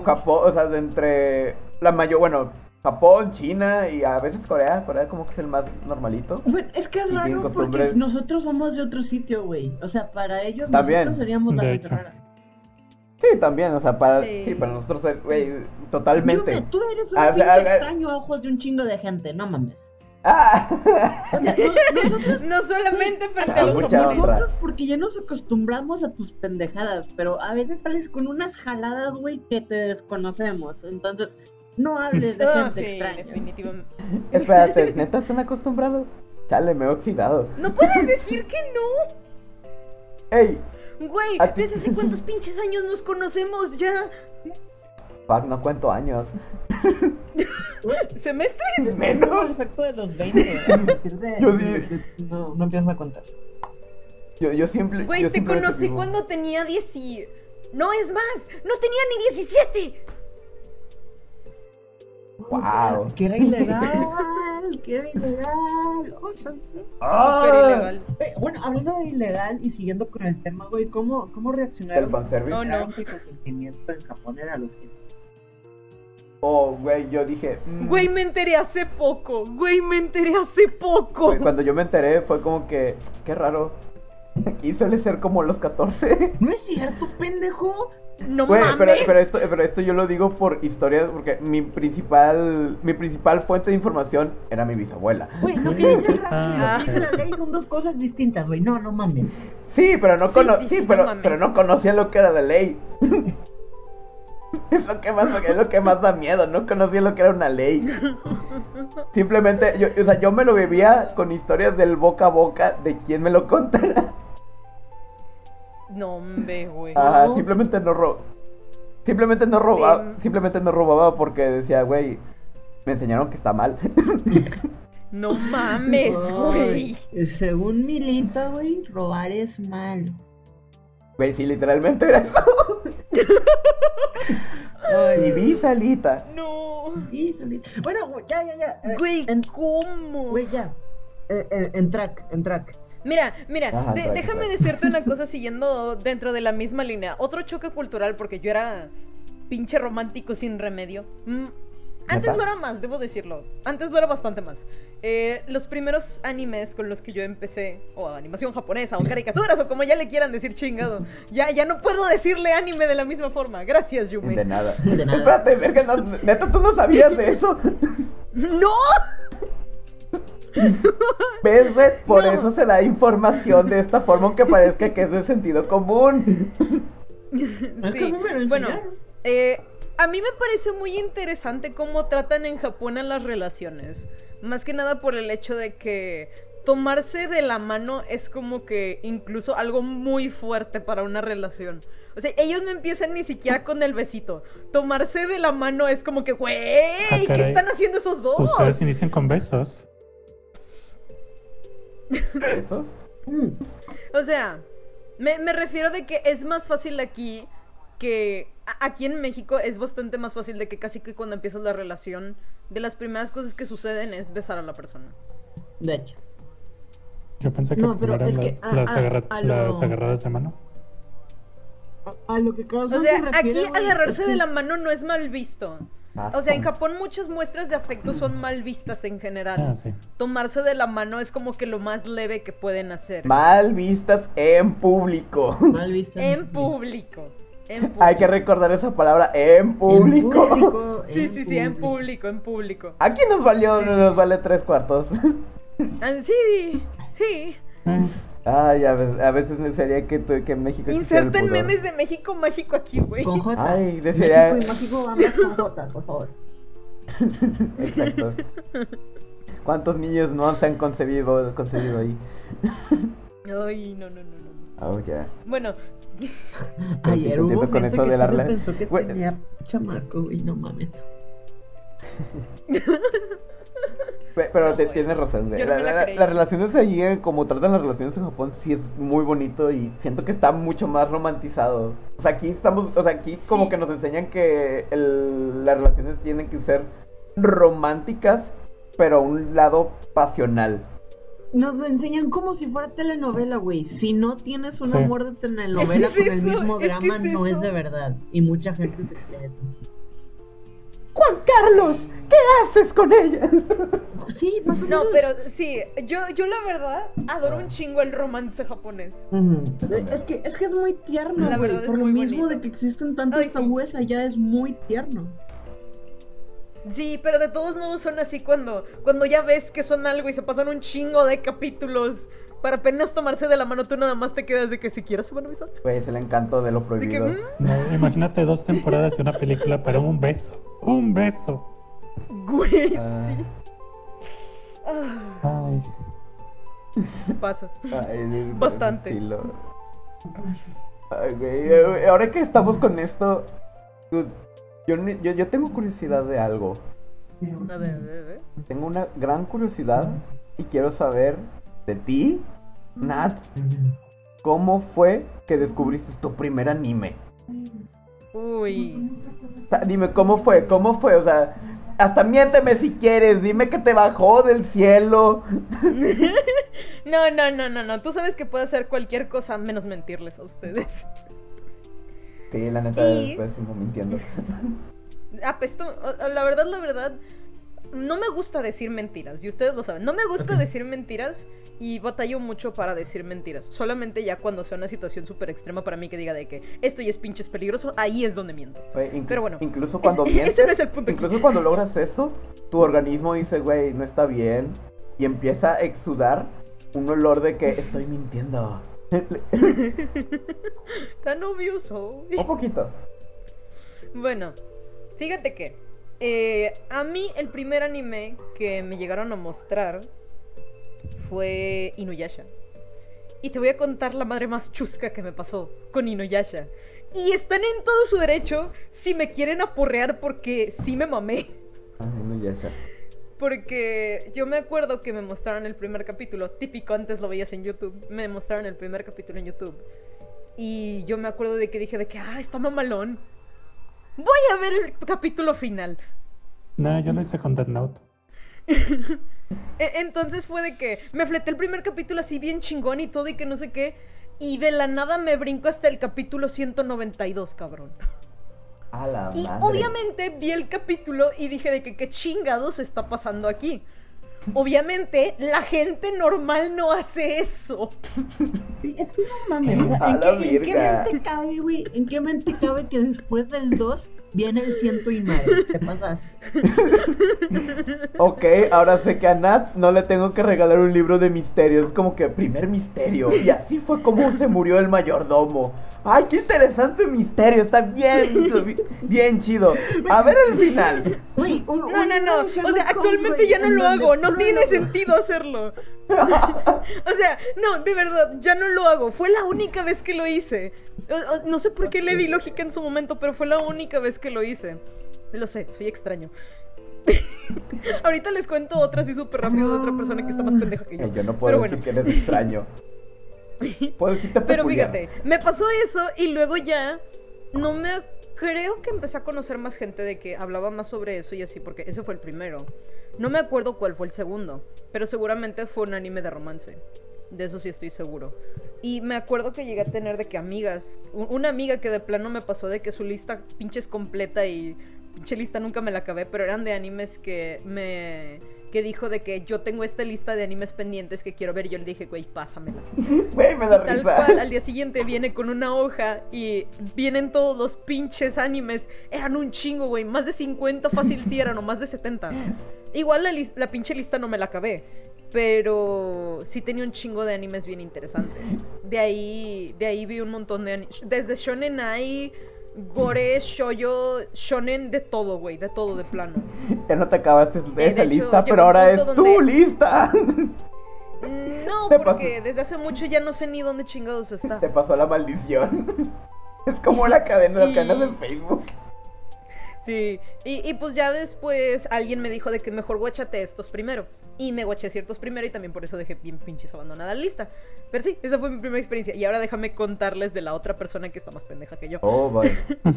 Japón, o sea, de entre la mayor, bueno, Japón, China y a veces Corea. Corea como que es el más normalito. Bueno, es que es raro porque nosotros somos de otro sitio, güey. O sea, para ellos También. nosotros seríamos la gente rara. Sí, también, o sea, para, Sí. sí, para nosotros, eh, güey, totalmente. Tú eres un Ah, o pinche extraño a ojos de un chingo de gente, no mames. Ah, O sea, no- nosotros, No solamente frente a los nosotros porque ya nos acostumbramos a tus pendejadas, pero a veces sales con unas jaladas, güey, que te desconocemos. Entonces, no hables de Ah, gente sí, extraña. definitivamente. espérate, ¿neta están acostumbrados? Chale, me he oxidado. No puedes decir que no. Ey, Güey, ¿desde hace cuántos pinches años nos conocemos ya? fuck, no cuento años. ¿Semestres? Menos. efecto de los 20. A partir de, Yo no, no empiezas a contar. Yo, yo siempre. Güey, yo te siempre conocí cuando tenía 10 y... No es más, no tenía ni 17. Wow. Que era ilegal, que era ilegal. Oh, Ah. Súper ilegal. Eh, Bueno, hablando de ilegal y siguiendo con el tema, güey, ¿cómo, cómo reaccionaron? El fanservice. No, no. El consentimiento en Japón era los que... Oh, güey, yo dije. mm, Güey, me enteré hace poco. Güey, me enteré hace poco. güey, Cuando yo me enteré fue como que. Qué raro. Aquí suele ser como los 14. No es cierto, pendejo. No Güey, mames. pero, pero, esto, pero esto yo lo digo por historias, porque mi principal, mi principal fuente de información era mi bisabuela. Güey, lo que dice lo Ah. que dice la ley son dos cosas distintas, güey. No, no mames. Sí, pero no Sí, cono- sí, sí, sí, no pero, pero no conocía lo que era la ley. es lo que más, es lo que más da miedo, no conocía lo que era una ley. Simplemente, yo, o sea, yo me lo vivía con historias del boca a boca de quien me lo contara. No, hombre, güey. Ajá, simplemente no ro simplemente no robaba, simplemente no robaba porque decía, güey, me enseñaron que está mal. No mames, güey. Según Milita, güey, robar es malo. Güey, sí, literalmente era eso. y vi salita. No. Sí, solito. Bueno, güey, ya, ya, ya. eh, Güey, en- ¿cómo? Güey, ya. Eh, eh, en track, en track. Mira, mira, Ajá, de- trae, déjame decirte una cosa siguiendo dentro de la misma línea. Otro choque cultural, porque yo era pinche romántico sin remedio. Mm, Antes ¿Neta? lo era más, debo decirlo. Antes lo era bastante más. Eh, los primeros animes con los que yo empecé, o animación japonesa, o caricaturas, o como ya le quieran decir chingado, ya, ya no puedo decirle anime de la misma forma. Gracias, Yumi. De nada. De nada. Espérate, verga, no, neta, tú no sabías de eso. ¡No! ¿Ves, Red? Por No. eso se da información de esta forma, aunque parezca que es de sentido común. Lo bueno, eh, a mí me parece muy interesante cómo tratan en Japón a las relaciones. Más que nada por el hecho de que tomarse de la mano es como que incluso algo muy fuerte para una relación. O sea, ellos no empiezan ni siquiera con el besito. Tomarse de la mano es como que, güey, ¿qué Ah, caray. están haciendo esos dos? Ustedes inician con besos. ¿Esos? Mm. O sea, me, me refiero de que es más fácil aquí que a- aquí en México es bastante más fácil de que casi que cuando empiezas la relación, de las primeras cosas que suceden es besar a la persona. De hecho. Yo pensé que No, pero es las, que, ah, las, agarra- a lo- las agarradas de mano. A, a lo que Carlson O sea, se refiere, aquí agarrarse es de la mano no es mal visto. Ah, O sea, en. Japón muchas muestras de afecto son mal vistas en general. Ah, sí. Tomarse de la mano es como que lo más leve que pueden hacer. Mal vistas en público. Mal visto. En público. En Hay que recordar esa palabra en público. En público, Sí, sí, sí, en público, en público. Aquí nos valió, nos vale tres cuartos. Ah, Sí, sí. Ay, a veces, a veces desearía que, que México Inserten memes de México mágico aquí, güey. Con J. Ay, desearía- México y mágico vamos con J, por favor. Exacto. ¿Cuántos niños no se han concebido, concebido ahí? Ay, no, no, no, no. Oh, ya. Bueno, Ayer hubo un con eso que de la Tito rela- pensó que Güey. tenía chamaco, güey, no mames. Pe- Pero No, te, tienes razón, güey. Yo no La- las relaciones allí, eh, como tratan las relaciones en Japón, sí es muy bonito y siento que está mucho más romantizado. O sea, aquí estamos, o sea, aquí como que nos enseñan que el- las relaciones tienen que ser románticas, pero a un lado pasional. Nos lo enseñan como si fuera telenovela, güey. Si no tienes un Sí. amor de telenovela Es que es con el mismo es drama, es no es de verdad. Y mucha gente se cree eso. Juan Carlos, ¿qué haces con ella? Sí, más o no, menos. pero sí, yo, yo la verdad adoro un chingo el romance japonés. Ujú. Es que, es que es muy tierno, La güey. verdad es Por lo muy mismo bonito. de que existen sí. tabúes allá, es muy tierno. Sí, pero de todos modos son así cuando, cuando ya ves que son algo y se pasan un chingo de capítulos para apenas tomarse de la mano, tú nada más te quedas de que siquiera se van a besar. Pues el encanto de lo De que, prohibido. "Mm, no, imagínate dos temporadas de una película para un beso. Un beso. güey, Ah. sí. Ah, Ay. paso. Ay, Bastante. Ay, güey, Ahora que estamos con esto, dude, yo, yo, yo tengo curiosidad de algo. A ver, a ver, a ver. Tengo una gran curiosidad y quiero saber de ti, Nat, cómo fue que descubriste tu primer anime. Uy. Dime, ¿cómo fue? ¿Cómo fue? O sea, hasta miénteme si quieres, dime que te bajó del cielo. No, no, no, no, no. Tú sabes que puedo hacer cualquier cosa menos mentirles a ustedes. Sí, la neta Y- es pésimo mintiendo. Apesto. La verdad, la verdad. No me gusta decir mentiras, y ustedes lo saben. No me gusta decir mentiras y batallo mucho para decir mentiras. Solamente ya cuando sea una situación súper extrema para mí que diga de que esto ya es pinches peligroso, ahí es donde miento. Pero bueno, incluso cuando mientes, ese no es el punto aquí. incluso cuando logras eso, tu organismo dice, güey, no está bien, y empieza a exudar un olor de que estoy mintiendo. Tan obvio soy. Un poquito. Bueno, fíjate que eh, a mí el primer anime que me llegaron a mostrar fue Inuyasha. Y te voy a contar la madre más chusca que me pasó con Inuyasha. Y están en todo su derecho si me quieren apurrear porque sí me mamé. Ya, ya. Porque yo me acuerdo que me mostraron el primer capítulo, típico antes lo veías en YouTube, me mostraron el primer capítulo en YouTube. Y yo me acuerdo de que dije de que, ah, está mamalón. Voy a ver el capítulo final. No, yo lo hice con Death Note. E- Entonces fue de que me fleté el primer capítulo así bien chingón y todo y que no sé qué. Y de la nada me brinco hasta el capítulo 192, cabrón. A la Y madre. obviamente vi el capítulo y dije de que qué chingados está pasando aquí. Obviamente la gente normal no hace eso. Sí, es que no mames. o sea, ¿en, qué, en qué mente cabe, güey? ¿En qué mente cabe que después del 2 viene el ciento y madre? Te pasas. Ok, ahora sé que a Nat no le tengo que regalar un libro de misterios. Es como que primer misterio. Y así fue como se murió el mayordomo. Ay, qué interesante misterio. Está bien, bien chido. A ver el final. Güey, un- No, un no, no. O sea, actualmente ya no lo hago. No tiene sentido hacerlo. O sea, no, de verdad, ya no lo hago. Fue la única vez que lo hice. No sé por qué le vi lógica en su momento, pero fue la única vez que lo hice. Lo sé, soy extraño. Ahorita les cuento otra así súper rápido de otra persona que está más pendeja que yo. Yo no puedo Pero decir bueno. que eres extraño. Puedo decirte Pero peculiar. fíjate, me pasó eso y luego ya no me creo que empecé a conocer más gente de que hablaba más sobre eso y así, porque ese fue el primero. No me acuerdo cuál fue el segundo, pero seguramente fue un anime de romance. De eso sí estoy seguro. Y me acuerdo que llegué a tener de que amigas, una amiga que de plano me pasó de que su lista pinche es completa y pinche lista nunca me la acabé, pero eran de animes que me que dijo de que yo tengo esta lista de animes pendientes que quiero ver. Yo le dije, güey, pásamela. Güey, me da Tal risa. cual, al día siguiente viene con una hoja y vienen todos los pinches animes. Eran un chingo, güey. Más de 50 fácil sí eran, o más de 70. Igual la, la pinche lista no me la acabé. Pero sí tenía un chingo de animes bien interesantes. De ahí, de ahí vi un montón de animes. Desde Shonen Ai, Gore, Shoujo, Shonen, de todo, güey. De todo, de plano. Ya no te acabaste de esa hecho, lista, pero ahora es tu lista. No, porque desde hace mucho ya no sé ni dónde chingados está. Te pasó la maldición. Es como la cadena, las Y- cadenas de Facebook. Sí, y, y pues ya después alguien me dijo de que mejor guachate estos primero. Y me guaché ciertos primero y también por eso dejé bien pinches abandonada la lista. Pero sí, esa fue mi primera experiencia. Y ahora déjame contarles de la otra persona que está más pendeja que yo. Oh, vaya.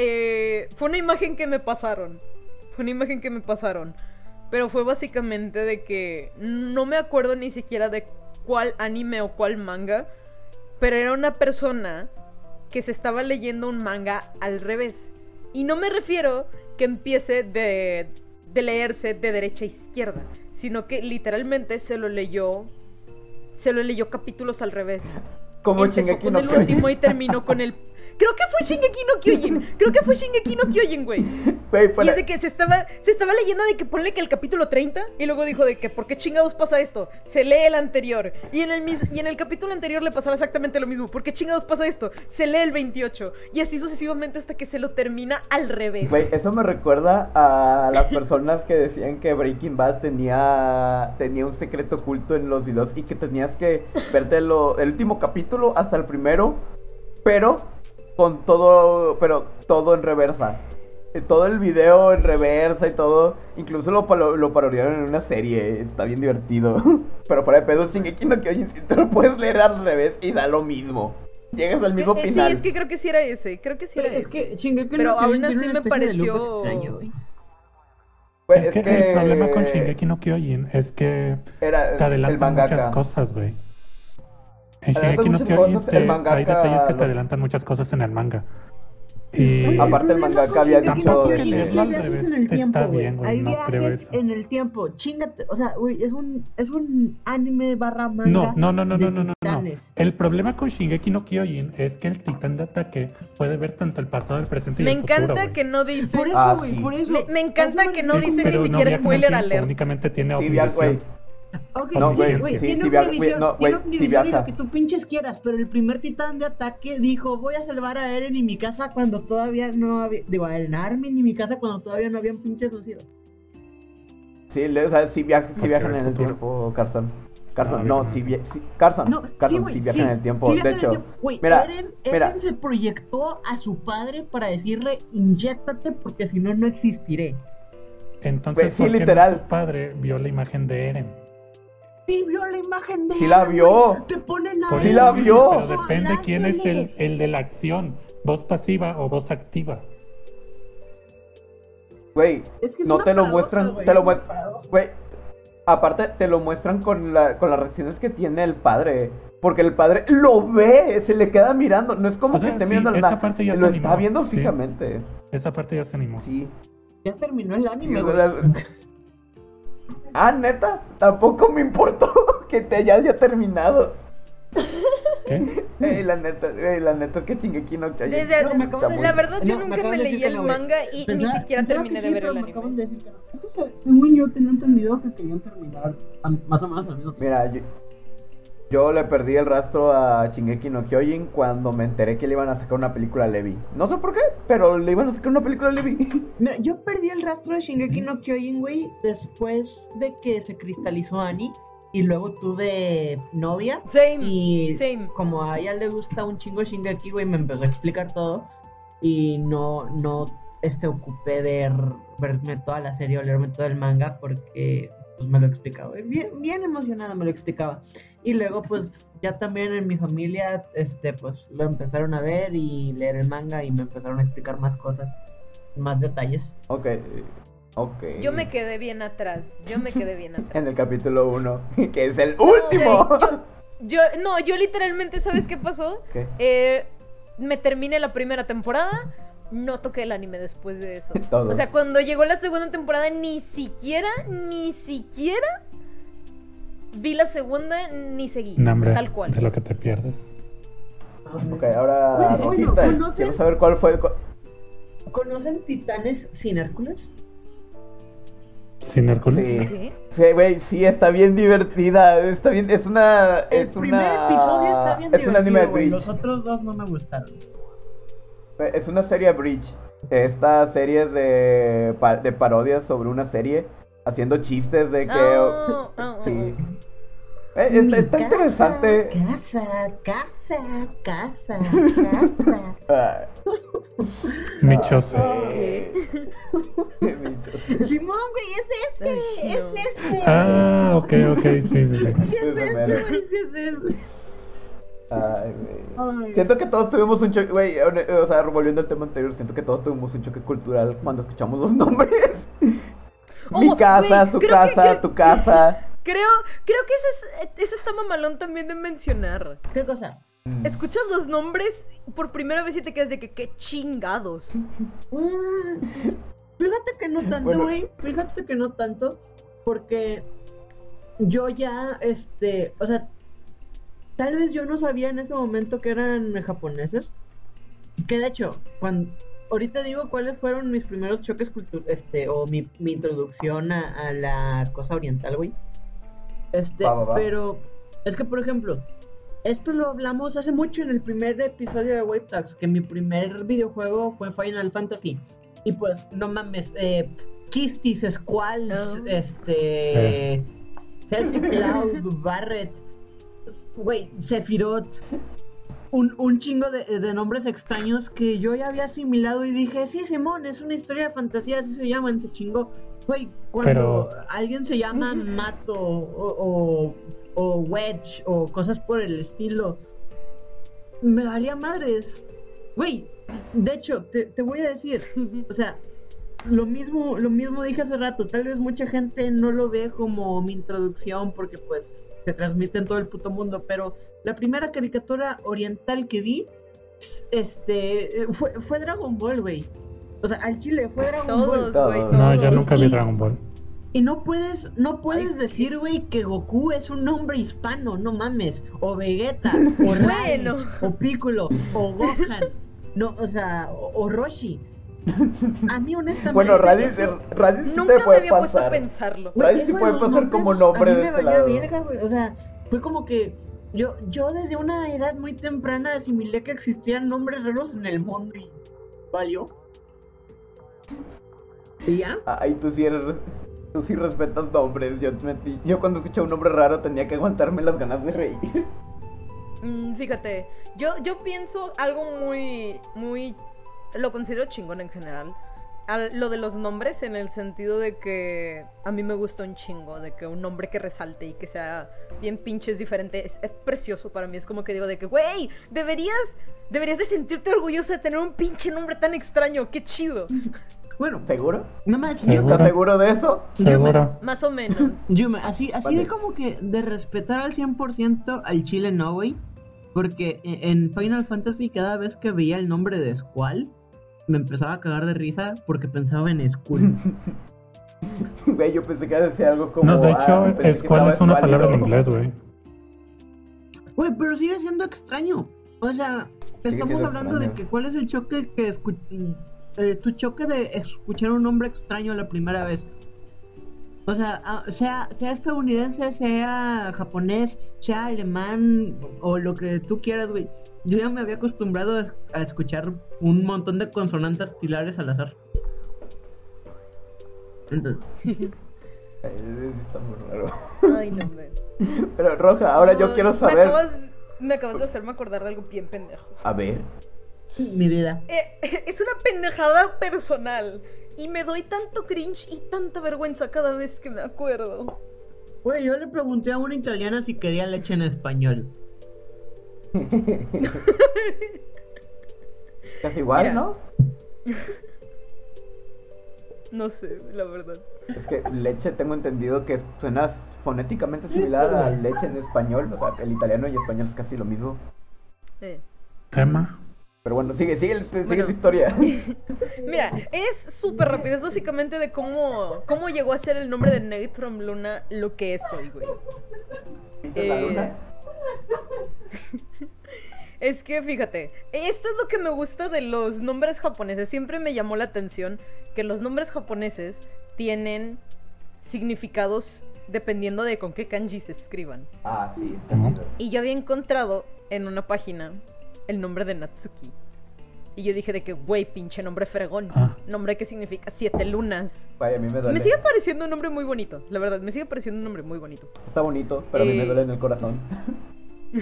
Eh, fue una imagen que me pasaron. Fue una imagen que me pasaron. Pero fue básicamente de que no me acuerdo ni siquiera de cuál anime o cuál manga. Pero era una persona que se estaba leyendo un manga al revés. Y no me refiero que empiece de, de leerse de derecha a izquierda. Sino que literalmente se lo leyó. Se lo leyó capítulos al revés. Como Empezó con no el último y terminó con el. Creo que fue Shingeki no Kyojin. Creo que fue Shingeki no Kyojin, güey. Güey, Y para- es de que se estaba, se estaba leyendo de que ponle que el capítulo 30 y luego dijo de que ¿por qué chingados pasa esto? Se lee el anterior. Y en el, mis- y en el capítulo anterior le pasaba exactamente lo mismo. ¿Por qué chingados pasa esto? Se lee el 28. Y así sucesivamente hasta que se lo termina al revés. Güey, eso me recuerda a las personas que decían que Breaking Bad tenía, tenía un secreto oculto en los videos y que tenías que verte lo- el último capítulo hasta el primero, pero con todo, pero todo en reversa. Eh, Todo el video en reversa y todo. Incluso lo, palo- lo parodiaron en una serie. Está bien divertido. Pero fuera de pedo, Shingeki no Kyojin, si te lo puedes leer al revés y da lo mismo. Llegas al mismo Eh, eh, sí, final. es que creo que sí era ese. Creo que sí Pero era es ese. que Shingeki Pero no aún así me pareció- extraño, güey. Güey, es, que, el problema con Shingeki no Kyojin es que era te el adelantan muchas cosas, güey. Shingeki no Kyojin te- mangaka hay detalles que te adelantan muchas cosas en el manga. Y Oye, Aparte, el mangaka había dicho que- es que hay Al viajes revés, en el está tiempo, güey. bien, güey, Hay no creo viajes en el tiempo. Chingate, o sea, güey, es un, es un anime barra manga No, no, no, no, de no, no, no. El problema con Shingeki no Kyojin es que el titán de ataque puede ver tanto el pasado, el presente y Me el futuro. encanta güey. que no dice. Por eso, Ah, güey, sí. por eso. Me, me encanta que me- no dice ni siquiera spoiler tiempo, alert. Únicamente tiene Sí. Ok, No, sí, güey, sí, tiene sí, no, tiene y lo que tú pinches quieras, pero el primer titán de ataque dijo, voy a salvar a Eren y mi casa cuando todavía no había, digo, a Eren Armin y mi casa cuando todavía no habían pinches nacido. Sí, le- o sea, sí, viaja, sí Porque viajan en el tiempo, Carson. Carson, No, no, sí, via- sí, Carson, No, sí, Carson, güey, sí viajan en el tiempo. de hecho, tiempo. Güey, mira, Eren, mira. Eren se proyectó a su padre para decirle, inyéctate porque si no, no existiré. Entonces, Güey, sí, ¿por qué no literal. su padre vio la imagen de Eren? Sí vio la imagen de Sí la Eren, vio. Te ponen a Por Sí Eren, la vio. Pero depende quién es el, el de la acción, voz pasiva o voz activa. güey, Es que es no te lo muestran, te lo güey, aparte te lo muestran con, la, con las reacciones que tiene el padre. Porque el padre lo ve, se le queda mirando. No es como O sea, que esté sí, mirando esa nada. parte ya se Lo animó, está viendo sí. fijamente. Esa parte ya se animó. Sí. Ya terminó el Sí, anime, Ah, neta, tampoco me importó que te haya, haya terminado. ¿Qué? Ey, la neta, ey, la neta es que Shingeki no Kyojin Desde- No, me acaban de está La verdad, yo No, nunca me leí el manga y ni siquiera terminé de ver el me anime. acaban de decir que no. Es que se- según yo tenía entendido que querían terminar más o menos al mismo tiempo. Mira, yo, yo le perdí el rastro a Shingeki no Kyojin cuando me enteré que le iban a sacar una película a Levi. No sé por qué, pero le iban a sacar una película a Levi. Mira, yo perdí el rastro de Shingeki no Kyojin, güey, después de que se cristalizó Annie y luego tuve novia. Same. Y Same. como a ella le gusta un chingo Shingeki, güey, me empezó a explicar todo. Y no, no, este, ocupé ver, verme toda la serie o leerme todo el manga porque, pues, me lo explicaba. Bien, bien emocionada me lo explicaba. Y luego, pues, ya también en mi familia, este, pues, lo empezaron a ver y leer el manga y me empezaron a explicar más cosas, más detalles. ok, ok. Yo me quedé bien atrás. Yo me quedé bien atrás. En el capítulo 1, que es el No, último. güey, yo, yo- no, yo literalmente, ¿sabes qué pasó? ¿Qué? Eh, me terminé la primera temporada, no toqué el anime después de eso. Todos. O sea, cuando llegó la segunda temporada, ni siquiera, ni siquiera vi la segunda, ni seguí. No, hombre, tal cual. de lo que te pierdes. Ok, ahora bueno, Rojita, ¿conocen? quiero saber cuál fue. cu- ¿Conocen Titanes sin Hércules? Sin Hércules. Sí. Sí, güey, sí, está bien divertida. Está bien, es una. El Es primer una. episodio está bien es un anime de divertido, Bridge. Los otros dos no me gustaron. Es una serie Bridge. Esta serie es de, de parodias sobre una serie. Haciendo chistes de que. Ah, ah, ah, sí. ah. Eh, está, Mi está interesante. Casa, casa, casa, casa. Ah, Michose. ¿Qué? bichos. Simón, güey, es este, es este. Ah, ok, ok, sí, sí, sí. Sí, es Ese este, güey, sí es este. Ay, güey. Siento que todos tuvimos un choque, güey, o sea, volviendo al tema anterior, siento que todos tuvimos un choque cultural cuando escuchamos los nombres. Mi casa, güey, su que- casa, creo- tu casa. Creo, creo que eso, es, eso está mamalón también de mencionar. ¿Qué cosa? Escuchas los nombres por primera vez y te quedas de que qué chingados. Mm, Fíjate que no tanto, Bueno. güey. Fíjate que no tanto. Porque yo ya, este, o sea, tal vez yo no sabía en ese momento que eran japoneses. Que de hecho, cuando ahorita digo cuáles fueron mis primeros choques culturales, este, o mi, mi introducción a, a la cosa oriental, güey. Este, Va, va, va. pero es que, por ejemplo, esto lo hablamos hace mucho en el primer episodio de Wave Talks, que mi primer videojuego fue Final Fantasy. Y pues, no mames, eh, Kistis, Squalls, Oh. este. Celtic Cloud, Barret, güey, Sephiroth. Un, un chingo de, de nombres extraños que yo ya había asimilado y dije, sí, Simón, es una historia de fantasía, así se llaman, se chingó. Güey, cuando Pero- alguien se llama Mato o, o, o Wedge o cosas por el estilo, me valía madres. Güey, de hecho, te, te voy a decir, o sea, lo mismo, lo mismo dije hace rato, tal vez mucha gente no lo ve como mi introducción porque pues se transmite en todo el puto mundo, pero la primera caricatura oriental que vi, este, eh, fue, fue Dragon Ball, güey. O sea, al chile fue Dragon Todos, Ball. No, yo nunca vi. Dragon Ball. Y no puedes, no puedes Ay, decir, güey, que Goku es un nombre hispano, no mames. O Vegeta, o Bueno. Raditz, o Piccolo, o Gohan. No, o sea, o, o Roshi. A mí honestamente... Bueno, Raditz, eso- Raditz sí Nunca te me había puesto a pensarlo. Raditz sí eso puede de pasar como nombres, nombre a mí de me este valía lado. verga, güey. O sea, fue como que yo, yo desde una edad muy temprana asimilé que existían nombres raros en el mundo y valió. ¿Y ya? Ay, tú sí eres. Tú sí respetas nombres. Yo, me- yo cuando escuché un nombre raro tenía que aguantarme las ganas de reír. Mm, fíjate, yo, yo pienso algo muy, muy, lo considero chingón en general. Al- lo de los nombres en el sentido de que a mí me gusta un chingo, de que un nombre que resalte y que sea bien pinches diferente, es, es precioso para mí, es como que digo de que, güey, deberías, deberías de sentirte orgulloso de tener un pinche nombre tan extraño, qué chido. Bueno, ¿Seguro? nada más, Seguro. yo, ¿Estás seguro de eso? Seguro. Más o menos. Así, así Vale. de como que de respetar al 100% al chile no, güey. Porque e- en Final Fantasy cada vez que veía el nombre de Squall, me empezaba a cagar de risa porque pensaba en Skull. Güey, yo pensé que decía algo como. No, de ah, hecho, escuela estaba es una palabra en inglés, güey. Güey, pero sigue siendo extraño. O sea, estamos hablando de que cuál es el choque que escu- eh, tu choque de escuchar un nombre extraño la primera vez. O sea, ah, sea, sea estadounidense, sea japonés, sea alemán o lo que tú quieras, güey. Yo ya me había acostumbrado a, escuchar un montón de consonantes pilares al azar. Entonces, Ay, está muy raro. Ay, no me. Pero Roja, ahora yo quiero Me saber. acabas, me acabas de hacerme acordar de algo bien pendejo. A ver. mi vida. Eh, es una pendejada personal. Y me doy tanto cringe y tanta vergüenza cada vez que me acuerdo. Güey, yo le pregunté a una italiana si quería leche en español. Casi igual, Mira. ¿no? No sé, la verdad. Es que leche tengo entendido que suena fonéticamente similar a leche en español. O sea, el italiano y español es casi lo mismo. Eh, Tema. Pero bueno, sigue, sigue, sigue Bueno. tu historia. Mira, es súper rápido. Es básicamente de cómo, cómo llegó a ser el nombre de Nate from Luna lo que es hoy, güey. ¿Viste la luna? Es que fíjate, esto es lo que me gusta de los nombres japoneses. Siempre me llamó la atención que los nombres japoneses tienen significados dependiendo de con qué kanji se escriban. Ah, sí, está. Y yo había encontrado en una página el nombre de Natsuki. Y yo dije de que, güey, pinche nombre fregón. Ah. Nombre que significa siete lunas. Vaya, a mí me duele. Me sigue pareciendo un nombre muy bonito, la verdad, me sigue pareciendo un nombre muy bonito. Está bonito, pero a mí me Eh, duele en el corazón.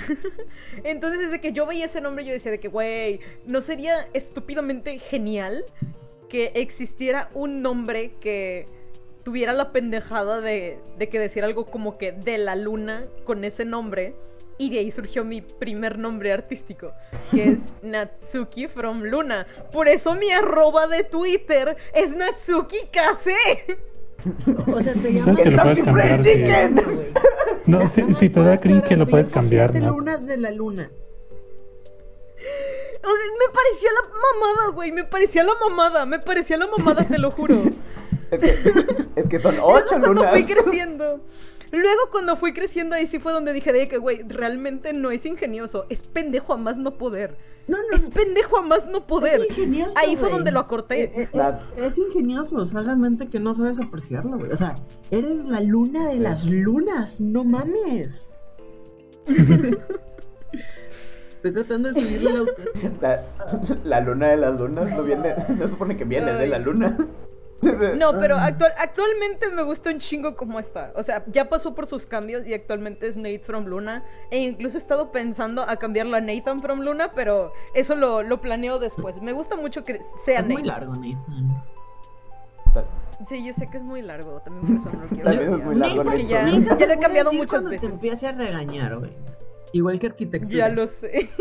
Entonces, desde que yo veía ese nombre, yo decía de que, güey, ¿no sería estúpidamente genial que existiera un nombre que tuviera la pendejada de, de que decir algo como que de la luna con ese nombre? Y de ahí surgió mi primer nombre artístico, que es Natsuki from Luna. Por eso mi arroba de Twitter es Natsuki Kase. O sea, te ¿Sabes que lo puedes Kentucky cambiar? Fried sí. Chicken. güey. No, si, si te da cringe que lo puedes cambiar, ¿no? lunas de la luna. O sea, me parecía la mamada, güey. Me parecía la mamada. Me parecía la mamada, te lo juro. Es que, es que son ocho cuando lunas. fui creciendo. Luego cuando fui creciendo ahí sí fue donde dije de que, güey, realmente no es ingenioso. Es pendejo a más no poder. No, no, Es pendejo a más no poder. Es ingenioso, Ahí fue güey. donde lo acorté. Eh, eh, Es ingenioso, solamente que no sabes apreciarlo, güey. O sea, eres la luna de las lunas, no mames. Estoy tratando de subirle la. La, la luna de las lunas no viene, no supone que viene de la Ay. luna. No, pero actual, actualmente me gusta un chingo como está. O sea, ya pasó por sus cambios y actualmente es Nate from Luna. E incluso he estado pensando a cambiarlo a Nathan from Luna, pero eso lo, lo planeo después. Me gusta mucho que sea Es muy largo, Nathan. Sí, yo sé que es muy largo, también por eso no lo quiero También es cambiar. muy largo, Porque Nathan. ya, Nathan ya te lo he cambiado muchas veces. Te empiece a regañar, güey. Igual que arquitectura. Ya lo sé.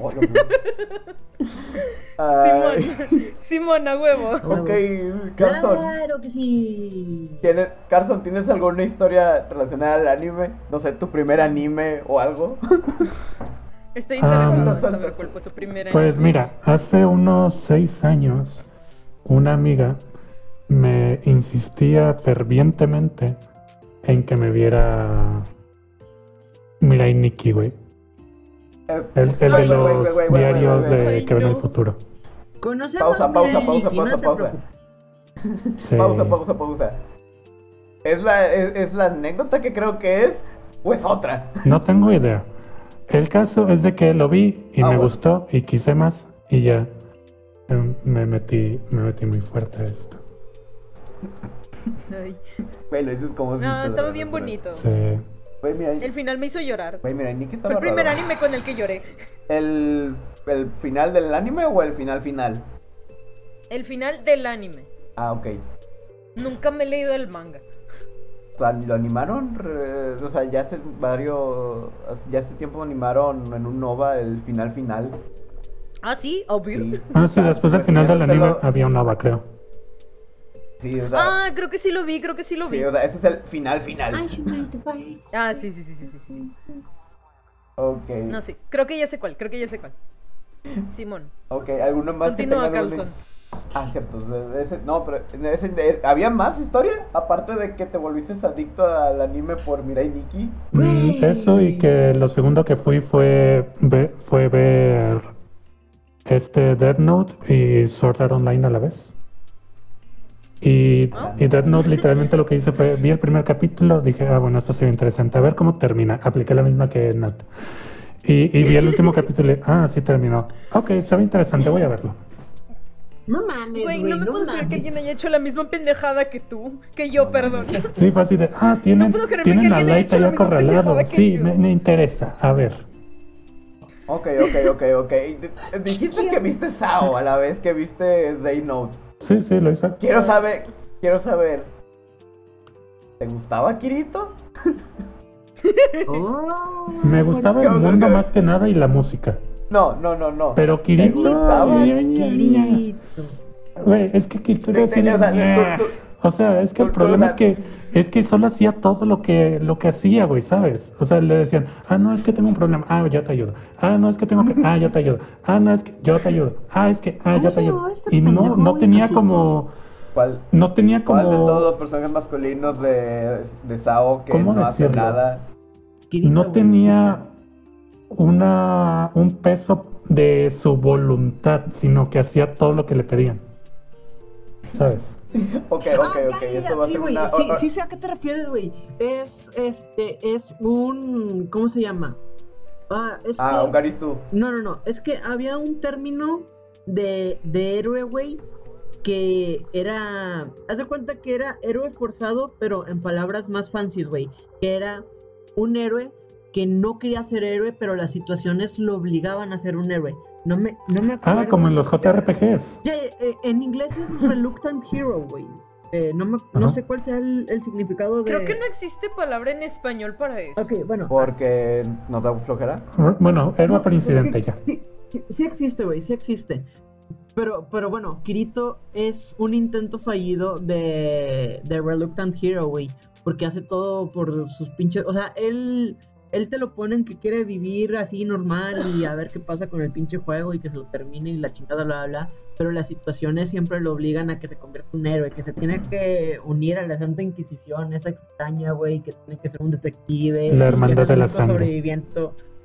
Oh, Simón, Simón, a huevo. Ok, Carson. Claro que sí. ¿tienes, Carson, ¿tienes alguna historia relacionada al anime? No sé, tu primer anime o algo. Estoy Ah, interesado en saber cuál fue su primera. Pues mira, hace unos seis años, una amiga me insistía fervientemente en que me viera Mirai Nikki, güey. El, el de los diarios de que ven el no. futuro. Conoce a Pausa, pausa, pausa, pausa, pausa. Pausa, pausa, pausa. ¿Es la, es, es la anécdota que creo que es? ¿O es otra? No tengo idea. El caso es de que lo vi y Ah, me bueno. gustó y quise más y ya me metí, me metí muy fuerte a esto. Ay. Güey, lo dices como si No, estaba bien bonito. Sí. Mira, El final me hizo llorar. güey, mira, Nick Fue el primer raro. anime con el que lloré. ¿El, ¿El final del anime o el final final? El final del anime. Ah, ok. Nunca me he leído el manga. ¿Lo animaron? O sea, ya hace varios... Ya hace tiempo animaron en un Nova el final final. Ah, sí, obvio. Sí. Ah, sí, después del final del anime había un Nova, creo. Sí, o sea... Ah, creo que sí lo vi, creo que sí lo vi. sí, o sea, ese es el final final. Ah, sí, sí, sí, sí, sí, sí. Ok. No, sí. Creo que ya sé cuál, creo que ya sé cuál. Simón. Ok, ¿alguno más Continúa, que Carlson. Ah, cierto. ese- no, pero ese, de- ¿había más historia? Aparte de que te volviste adicto al anime por Mirai Nikki. Mm, Eso y que lo segundo que fui fue, ve- fue ver este Death Note y Sword Art Online a la vez. Y, y Death Note literalmente lo que hice fue, vi el primer capítulo, dije, ah, bueno, esto se ve interesante, a ver cómo termina. Apliqué la misma que Nat. Y, y vi el último capítulo y, ah, sí terminó. Ok, se ve interesante, voy a verlo. No mames, Güey, no me no puedo creer que alguien haya hecho la misma pendejada que tú. Que yo, perdón. Sí, fue así de, ah, tienen, puedo creerme tienen que a Light ahí acorralado. Sí, me, me interesa, a ver. Ok, ok, ok, ok. Dijiste que viste Sao a la vez que viste Day Note. Sí, sí, lo hice. Quiero saber, quiero saber. ¿Te gustaba Kirito? Oh, Me gustaba el mundo más que nada y la música. No, no, no, no. Pero ¿Te Kirito. Querido. Güey, es que Kirito era así o sea, es que el problema es que es que solo hacía todo lo que lo que hacía, güey, ¿sabes? O sea, le decían, ah, no, es que tengo un problema, ah, ya te ayudo. Ah, no, es que tengo que, ah, ya te ayudo. Ah, no, es que yo te ayudo. Ah, es que, ah, ¿Cómo ya te ayudo. este Y no, no tenía como, ¿Cuál, no tenía cuál de todos como, los personajes masculinos de, de Sao que ¿Cómo no hace nada? No tenía una un peso de su voluntad, sino que hacía todo lo que le pedían. ¿Sabes? Ok, ok, Ah, ok. Eso va a ser una. sí, sí sé a qué te refieres, güey. Es, este, es un, ¿cómo se llama? Ah, es Ah, que, un Garistu. no, no, no, es que había un término de, de héroe, güey, que era, haz de cuenta que era héroe forzado, pero en palabras más fancies, güey, que era un héroe que no quería ser héroe, pero las situaciones lo obligaban a ser un héroe. No me, no me acuerdo. Ah, como en los JRPGs. Ya, eh, en inglés es Reluctant Hero, güey. Eh, no, me- no sé cuál sea el, el significado de. Creo que no existe palabra en español para eso. Ok, bueno. Porque nos da flojera. Bueno, héroe No, por incidente ya. Sí, sí, sí existe, güey, sí existe. Pero, pero bueno, Kirito es un intento fallido de, de Reluctant Hero, güey. Porque hace todo por sus pinches. O sea, él, él te lo ponen que quiere vivir así normal y a ver qué pasa con el pinche juego y que se lo termine y la chingada, bla, bla, bla. Pero las situaciones siempre lo obligan a que se convierta en un héroe, que se tiene que unir a la Santa Inquisición, esa extraña, güey, que tiene que ser un detective. La hermandad de el la sangre. sobreviviente.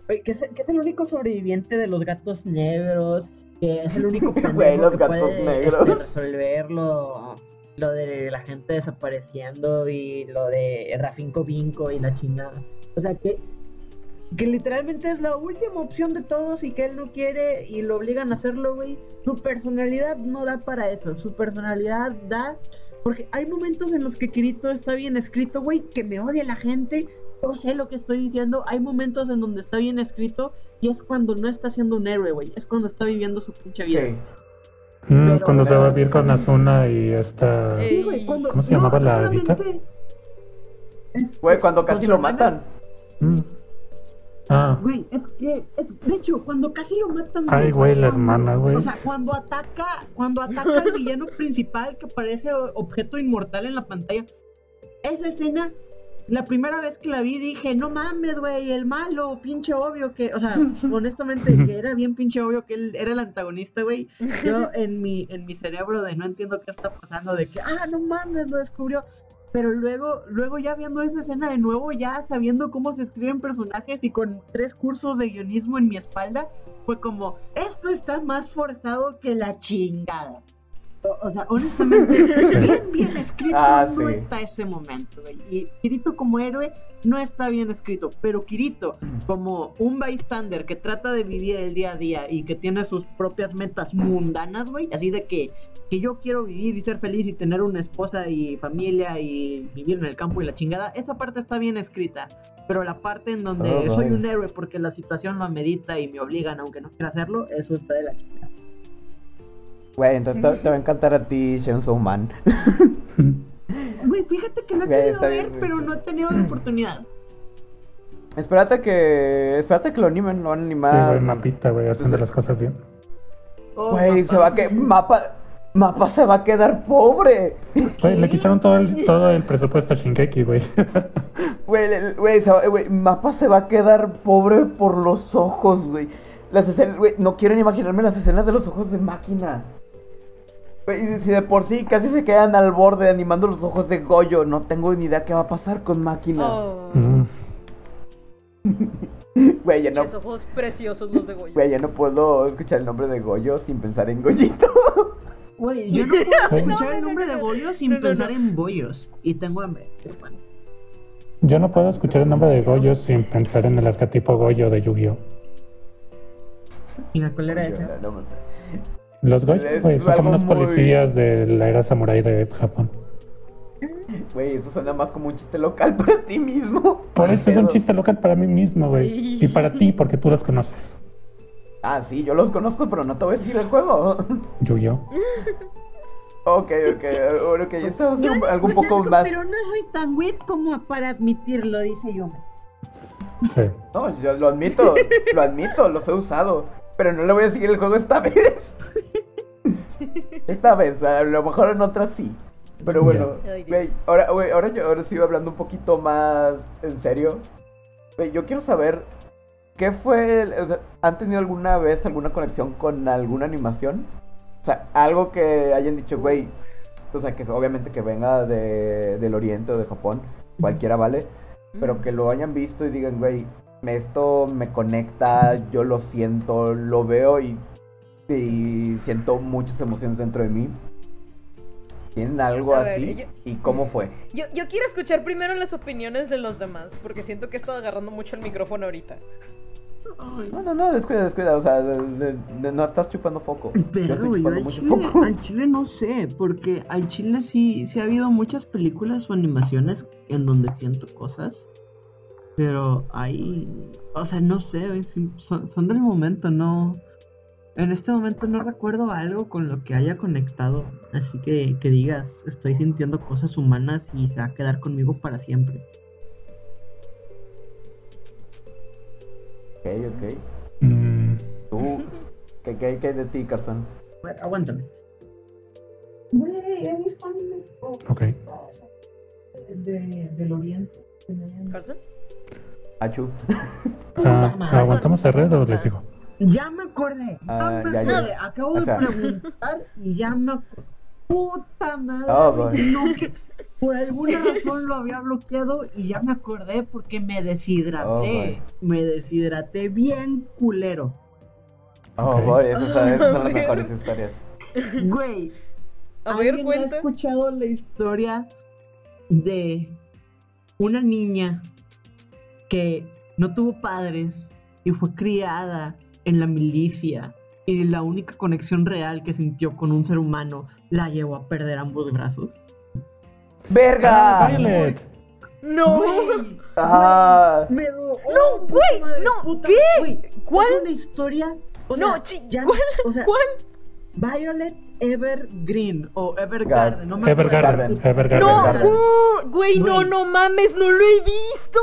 Güey, que, es, que es el único sobreviviente de los gatos negros, que es el único los que gatos puede negros. este, resolver lo, lo de la gente desapareciendo y lo de Rafinco Vinco y la chingada. O sea que, que literalmente es la última opción de todos y que él no quiere y lo obligan a hacerlo, güey. Su personalidad no da para eso, su personalidad da... Porque hay momentos en los que Kirito está bien escrito, güey, que me odia la gente, yo sé lo que estoy diciendo. Hay momentos en donde está bien escrito y es cuando no está siendo un héroe, güey. Es cuando está viviendo su pinche vida. Sí. Mm, Pero- cuando se va a vivir con Asuna y esta... Sí, güey, cuando- ¿Cómo se llamaba la? Este, Güey, cuando casi lo matan. Mm. Ah, Güey, es que, es- de hecho, cuando casi lo matan. Ay, güey, la hermana, güey. O sea, cuando ataca, cuando ataca al villano principal que parece objeto inmortal en la pantalla. Esa escena, la primera vez que la vi dije, no mames, güey, el malo, pinche obvio que, o sea, honestamente, que era bien pinche obvio que él era el antagonista, güey. Yo en mi, en mi cerebro de no entiendo qué está pasando, de que, ah, no mames, lo descubrió. Pero luego, luego ya viendo esa escena de nuevo, ya sabiendo cómo se escriben personajes y con tres cursos de guionismo en mi espalda, fue como, esto está más forzado que la chingada. O, sea, honestamente, bien, bien escrito Ah, no sí. está ese momento, güey. Y Kirito como héroe no está bien escrito, pero Kirito como un bystander que trata de vivir el día a día y que tiene sus propias metas mundanas, güey, así de que, que yo quiero vivir y ser feliz y tener una esposa y familia y vivir en el campo y la chingada, esa parte está bien escrita. Pero la parte en donde Oh, soy un héroe porque la situación lo amerita y me obligan aunque no quiera hacerlo, eso está de la chingada. Güey, entonces te, te va a encantar a ti, Chainsaw Man. Güey, fíjate que lo he Güey, querido está ver, pero no he tenido la oportunidad. Espérate que. Espérate que lo animen, lo van a sí, animar. güey, mapita, güey, haciendo las cosas bien. Oh, Güey, se va a que. Mapa. Mapa se va a quedar pobre. Güey, le quitaron todo el, todo el presupuesto a Shinkeki, güey. Güey, güey, se va- güey, Mapa se va a quedar pobre por los ojos, güey. Las escenas, güey, no quiero ni imaginarme las escenas de los ojos de máquina. Si de por sí casi se quedan al borde animando los ojos de Goyo, no tengo ni idea qué va a pasar con máquina. Oh, Mm. Güey, ya no, pinches ojos preciosos los de Goyo. güey, ya no puedo escuchar el nombre de Goyo sin pensar en Goyito. Güey, yo no puedo escuchar No, el no, nombre no, de bollos sin No, no, pensar no. en bollos. Y tengo hambre, hermano. Yo no puedo escuchar el nombre de Goyo sin pensar en el arquetipo Goyo de Yu-Gi-Oh! ¿Y la cuál era esa? Los Goyo, Es güey, son como unos muy- policías de la era samurái de Japón. Güey, eso suena más como un chiste local para ti mismo. Por eso es un chiste local para mí mismo, güey. Y para ti, porque tú los conoces. Ah, sí, yo los conozco, pero no te voy a decir el juego. Yu-Gi-Oh! ok, ok, bueno, que estamos en Yo algo un poco más. Pero no soy tan whip como para admitirlo, dice yo. Sí. No, yo lo admito, lo admito, los he usado. Pero no le voy a seguir el juego esta vez. esta vez, a lo mejor en otras sí. Pero bueno, Dios. ahora, güey, ahora yo ahora sigo hablando un poquito más en serio. Güey, yo quiero saber qué fue, el- o sea, ¿han tenido alguna vez alguna conexión con alguna animación? O sea, algo que hayan dicho, güey, o sea, que obviamente que venga de, del oriente o de Japón, cualquiera vale, pero que lo hayan visto y digan, güey, esto me conecta, yo lo siento, lo veo y, y siento muchas emociones dentro de mí. ¿Tienen algo ver, así? yo- ¿Y cómo fue? Yo, yo quiero escuchar primero las opiniones de los demás, porque siento que he estado agarrando mucho el micrófono ahorita. No, no, no, descuida, descuida, o sea, de- de- de- no estás chupando foco. Pero yo al chile, foco. al chile no sé, porque al chile sí, sí ha habido muchas películas o animaciones en donde siento cosas. Pero ahí, o sea, no sé, son, son del momento, no. En este momento no recuerdo algo con lo que haya conectado. Así que que digas, estoy sintiendo cosas humanas y se va a quedar conmigo para siempre. Ok, ok. Mm, Tú, ¿qué, qué, qué hay de ti, Carson? Ver, aguántame. Güey, he visto anime ok. de, del oriente. ¿Carson? Achu. Ah. ¿Aguantamos el red o les digo? Ya me acordé. Ah, ya me ya, ya. acordé. Acabo de O sea. preguntar y ya me acordé. Puta madre. Oh, boy. no, que por alguna razón lo había bloqueado y ya me acordé porque me Oh, deshidraté. me deshidraté bien culero. Oh, Ok. boy, esas son, esas son las A mejores historias. Güey, A ver, ¿alguien ha escuchado la historia de una niña que no tuvo padres y fue criada en la milicia y la única conexión real que sintió con un ser humano la llevó a perder ambos brazos? ¡Verga! Ah, Violet. No. Güey, Ah, me do- No, oh, puta güey, no, puta- ¿qué? güey, ¿Cuál? Es una historia. o No, sea, chi- ya- ¿cuál? O sea, ¿Cuál? Violet Evergreen o Evergarden, no me. Evergarden. Evergarden. No, Evergarden. uh, güey, no, no mames, no lo he visto.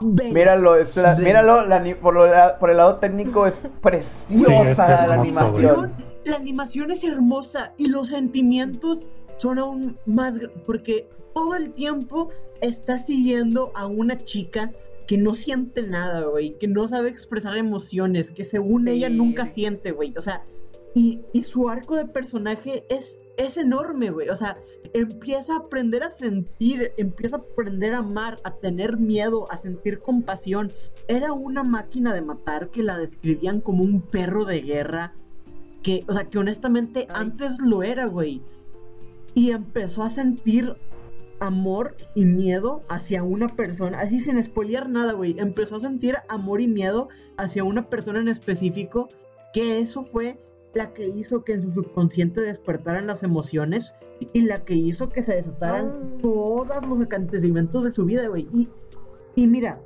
Ve, míralo, es la- Ven. míralo la por, lo la- por el lado técnico es preciosa es la animación. güey. La animación es hermosa y los sentimientos son aún más porque todo el tiempo está siguiendo a una chica que no siente nada, güey, que no sabe expresar emociones, que según ella nunca siente, güey. O sea, y, y su arco de personaje es, es enorme, güey. O sea, empieza a aprender a sentir, empieza a aprender a amar, a tener miedo, a sentir compasión. Era una máquina de matar que la describían como un perro de guerra. Que, o sea, que honestamente Ay. antes lo era, güey. Y empezó a sentir amor y miedo hacia una persona, así sin spoilear nada, güey. Empezó a sentir amor y miedo hacia una persona en específico, que eso fue la que hizo que en su subconsciente despertaran las emociones y la que hizo que se desataran Ah. todos los acontecimientos de su vida, güey. Y, y mira,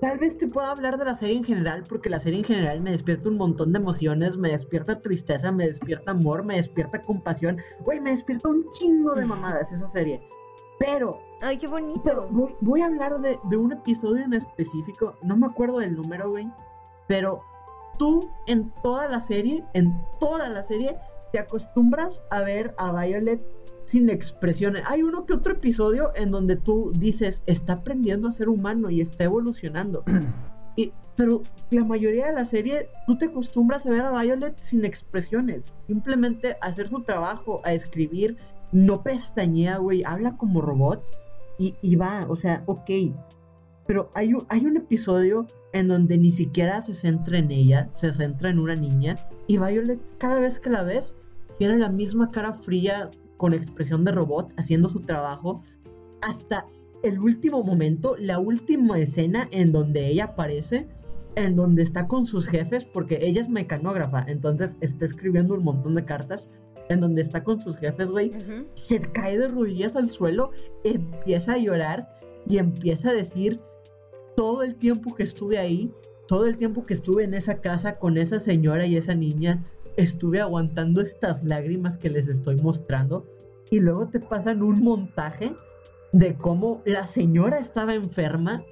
tal vez te pueda hablar de la serie en general, porque la serie en general me despierta un montón de emociones, me despierta tristeza, me despierta amor, me despierta compasión, güey, me despierta un chingo de mamadas esa serie. Pero, Ay, qué pero bonito. voy, voy a hablar de, de un episodio en específico, no me acuerdo del número, güey, pero tú en toda la serie, en toda la serie, te acostumbras a ver a Violet sin expresiones. Hay uno que otro episodio en donde tú dices, está aprendiendo a ser humano y está evolucionando. Y- pero la mayoría de la serie, tú te acostumbras a ver a Violet sin expresiones. Simplemente a hacer su trabajo, a escribir, no pestañea, güey, habla como robot y, y va, o sea, ok. Pero hay un, hay un episodio en donde ni siquiera se centra en ella, se centra en una niña. Y Violet, cada vez que la ves, tiene la misma cara fría con expresión de robot haciendo su trabajo. Hasta el último momento, la última escena en donde ella aparece, en donde está con sus jefes, porque ella es mecanógrafa, entonces está escribiendo un montón de cartas, en donde está con sus jefes, güey, se cae de rodillas al suelo, empieza a llorar y empieza a decir todo el tiempo que estuve ahí, todo el tiempo que estuve en esa casa con esa señora y esa niña, estuve aguantando estas lágrimas que les estoy mostrando y luego te pasan un montaje de cómo la señora estaba enferma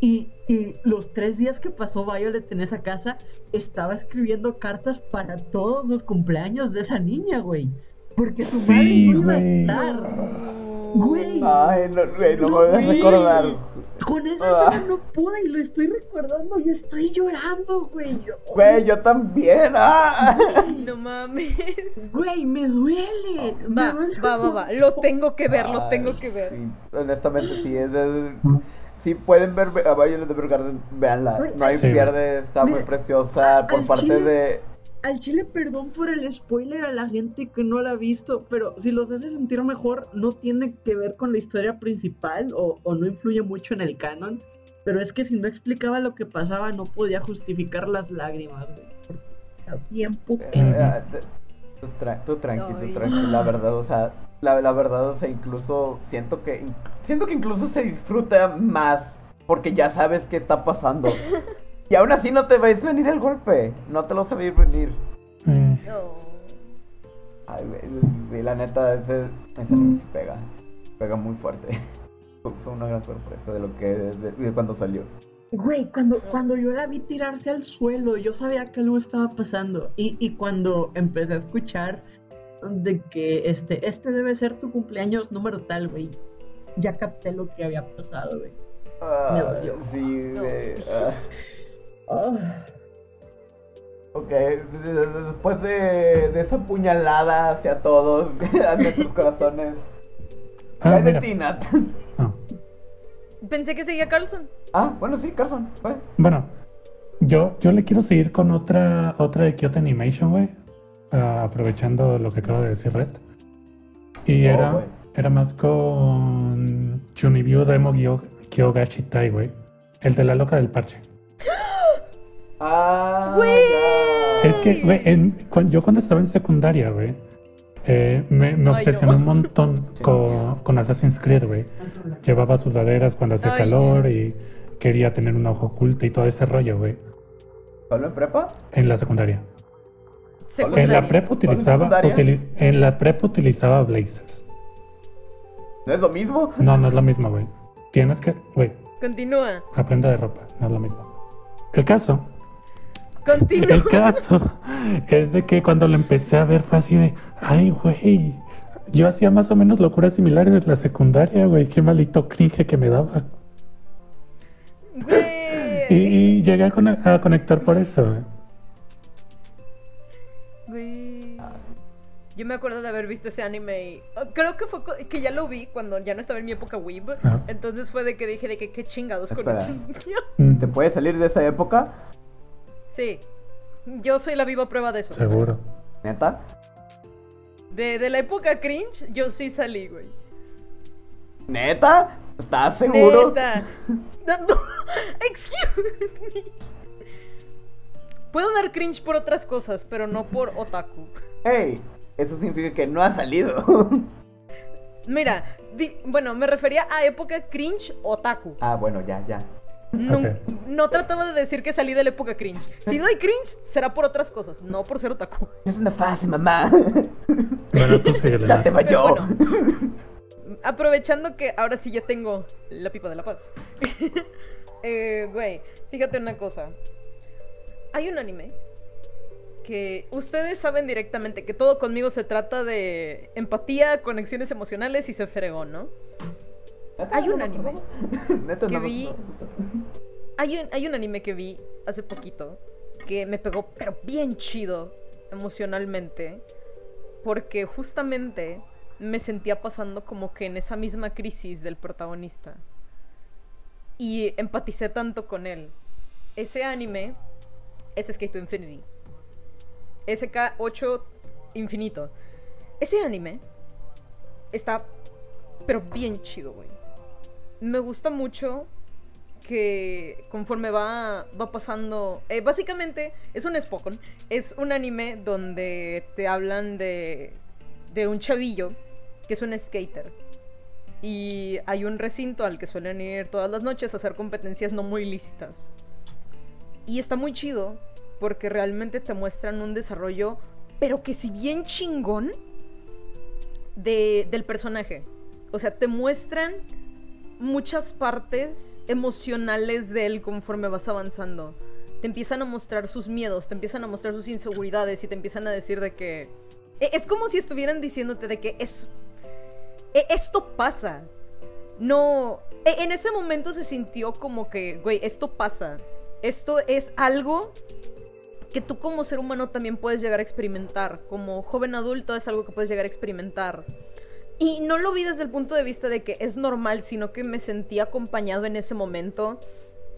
y, y los tres días que pasó Violet en esa casa estaba escribiendo cartas para todos los cumpleaños de esa niña, güey. Porque su madre Sí, no iba a estar. Güey. Ay, no, güey, no me No, voy a recordar. Con esa Ah. escena no pude y lo estoy recordando y estoy llorando, güey. Güey, yo también. Ah. No mames. Güey, me duele. me Va, duele va, va, va. Lo tengo que ver, lo tengo que ver. Sí, honestamente, sí. Es, es- si pueden ver a Violet Evergarden, véanla. No hay Sí. pierde, está muy preciosa. Por parte chile- de. Al chile, perdón por el spoiler a la gente que no la ha visto, pero si los hace sentir mejor, no tiene que ver con la historia principal o, o no influye mucho en el canon. Pero es que si no explicaba lo que pasaba, no podía justificar las lágrimas, güey. Era bien puto. eh, te- tú, tra- tú tranqui, tú tranqui. La verdad, o sea, la, la verdad, o sea, incluso siento que. Siento que incluso se disfruta más porque ya sabes qué está pasando. Y aún así no te ves venir el golpe. No te lo sabéis venir. Eh, No. Ay, güey, sí, la neta, ese, ese anime sí pega. Pega muy fuerte. Fue una gran sorpresa de lo que. de, de cuando salió. Güey, cuando, cuando yo la vi tirarse al suelo, yo sabía que algo estaba pasando. Y, y cuando empecé a escuchar de que este, este debe ser tu cumpleaños número tal, güey, ya capté lo que había pasado, güey. Ah, dolió. sí, No. güey. Ok, de- de- de- después de, de esa puñalada hacia todos, a nuestros corazones. Ah, de ti, Nat. ah. Pensé que seguía Carlson. Ah, bueno, sí, Carson. fue. Bueno, yo, yo le quiero seguir con otra, otra de Kyoto Animation, güey. ah, aprovechando lo que acaba de decir Red. Y Oh, era, era más con Chunibyo Demo Kyogashi Tai, güey. El de la loca del parche. Ah. Es que, güey, en- yo cuando estaba en secundaria, güey, eh, me, me Ay, obsesioné no. un montón con, con Assassin's Creed, güey. Llevaba sudaderas cuando hacía calor y quería tener un ojo oculto y todo ese rollo, güey. ¿Solo en prepa? En la secundaria. En la prepa utilizaba, utili- en la prepa utilizaba blazers. ¿No es lo mismo? No, no es lo mismo, güey. Tienes que, güey, Continúa. aprenda de ropa, no es lo mismo. El caso, Continúa. el caso es de que cuando lo empecé a ver fue así de, ay, güey, yo hacía más o menos locuras similares en la secundaria, güey, qué maldito cringe que me daba. Güey. Y, y llegué a, cone- a conectar por eso, güey. Güey. Yo me acuerdo de haber visto ese anime y oh, creo que fue que ya lo vi cuando ya no estaba en mi época weeb. Entonces fue de que dije de que qué chingados con este niño. Mm, ¿Te puedes salir de esa época? Sí. Yo soy la viva prueba de eso. Seguro. ¿Neta? De, de la época cringe, yo sí salí, güey. ¿Neta? ¿Estás seguro? Neta. No, no. Excuse me. Puedo dar cringe por otras cosas, pero no por otaku. Hey, eso significa que no ha salido. Mira, di- bueno, me refería a época cringe otaku. ah, bueno, ya, ya. No, no trataba de decir que salí de la época cringe. Si doy cringe, será por otras cosas, no por ser otaku. Es una fase, mamá. Bueno, tú síguele. ya te ya. va Pero yo. bueno. Aprovechando que ahora sí ya tengo la pipa de la paz. eh, güey, fíjate una cosa. Hay un anime que ustedes saben directamente que todo conmigo se trata de empatía, conexiones emocionales y se fregó, ¿no? Hay un anime que vi-. Hay un, hay un anime que vi hace poquito que me pegó, pero bien chido emocionalmente, porque justamente me sentía pasando como que en esa misma crisis del protagonista. Y empaticé tanto con él. Ese anime es Skate to Infinity. SK8 Infinito. Ese anime está, pero bien chido, güey. Me gusta mucho que conforme va, va pasando... eh, básicamente es un Spokon. Es un anime donde te hablan de, de un chavillo que es un skater. Y hay un recinto al que suelen ir todas las noches a hacer competencias no muy lícitas. Y está muy chido porque realmente te muestran un desarrollo, pero que si bien chingón, de, del personaje. O sea, te muestran muchas partes emocionales de él conforme vas avanzando. Te empiezan a mostrar sus miedos, te empiezan a mostrar sus inseguridades y te empiezan a decir de que... e- Es como si estuvieran diciéndote de que es... e- esto pasa. No, e- en ese momento se sintió como que, güey, esto pasa. Esto es algo que tú como ser humano también puedes llegar a experimentar. Como joven adulto es algo que puedes llegar a experimentar. Y no lo vi desde el punto de vista de que es normal, sino que me sentí acompañado en ese momento.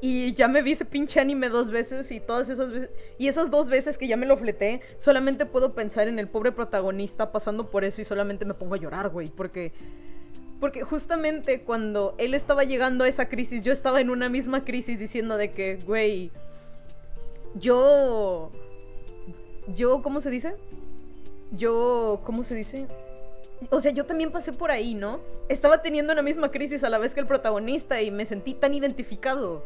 Y ya me vi ese pinche anime dos veces y todas esas veces... Y esas dos veces que ya me lo fleté, solamente puedo pensar en el pobre protagonista pasando por eso y solamente me pongo a llorar, güey. Porque... Porque justamente cuando él estaba llegando a esa crisis, yo estaba en una misma crisis diciendo de que, güey, yo... Yo, ¿cómo se dice? Yo, ¿cómo se dice? O sea, yo también pasé por ahí, ¿no? Estaba teniendo una misma crisis a la vez que el protagonista y me sentí tan identificado.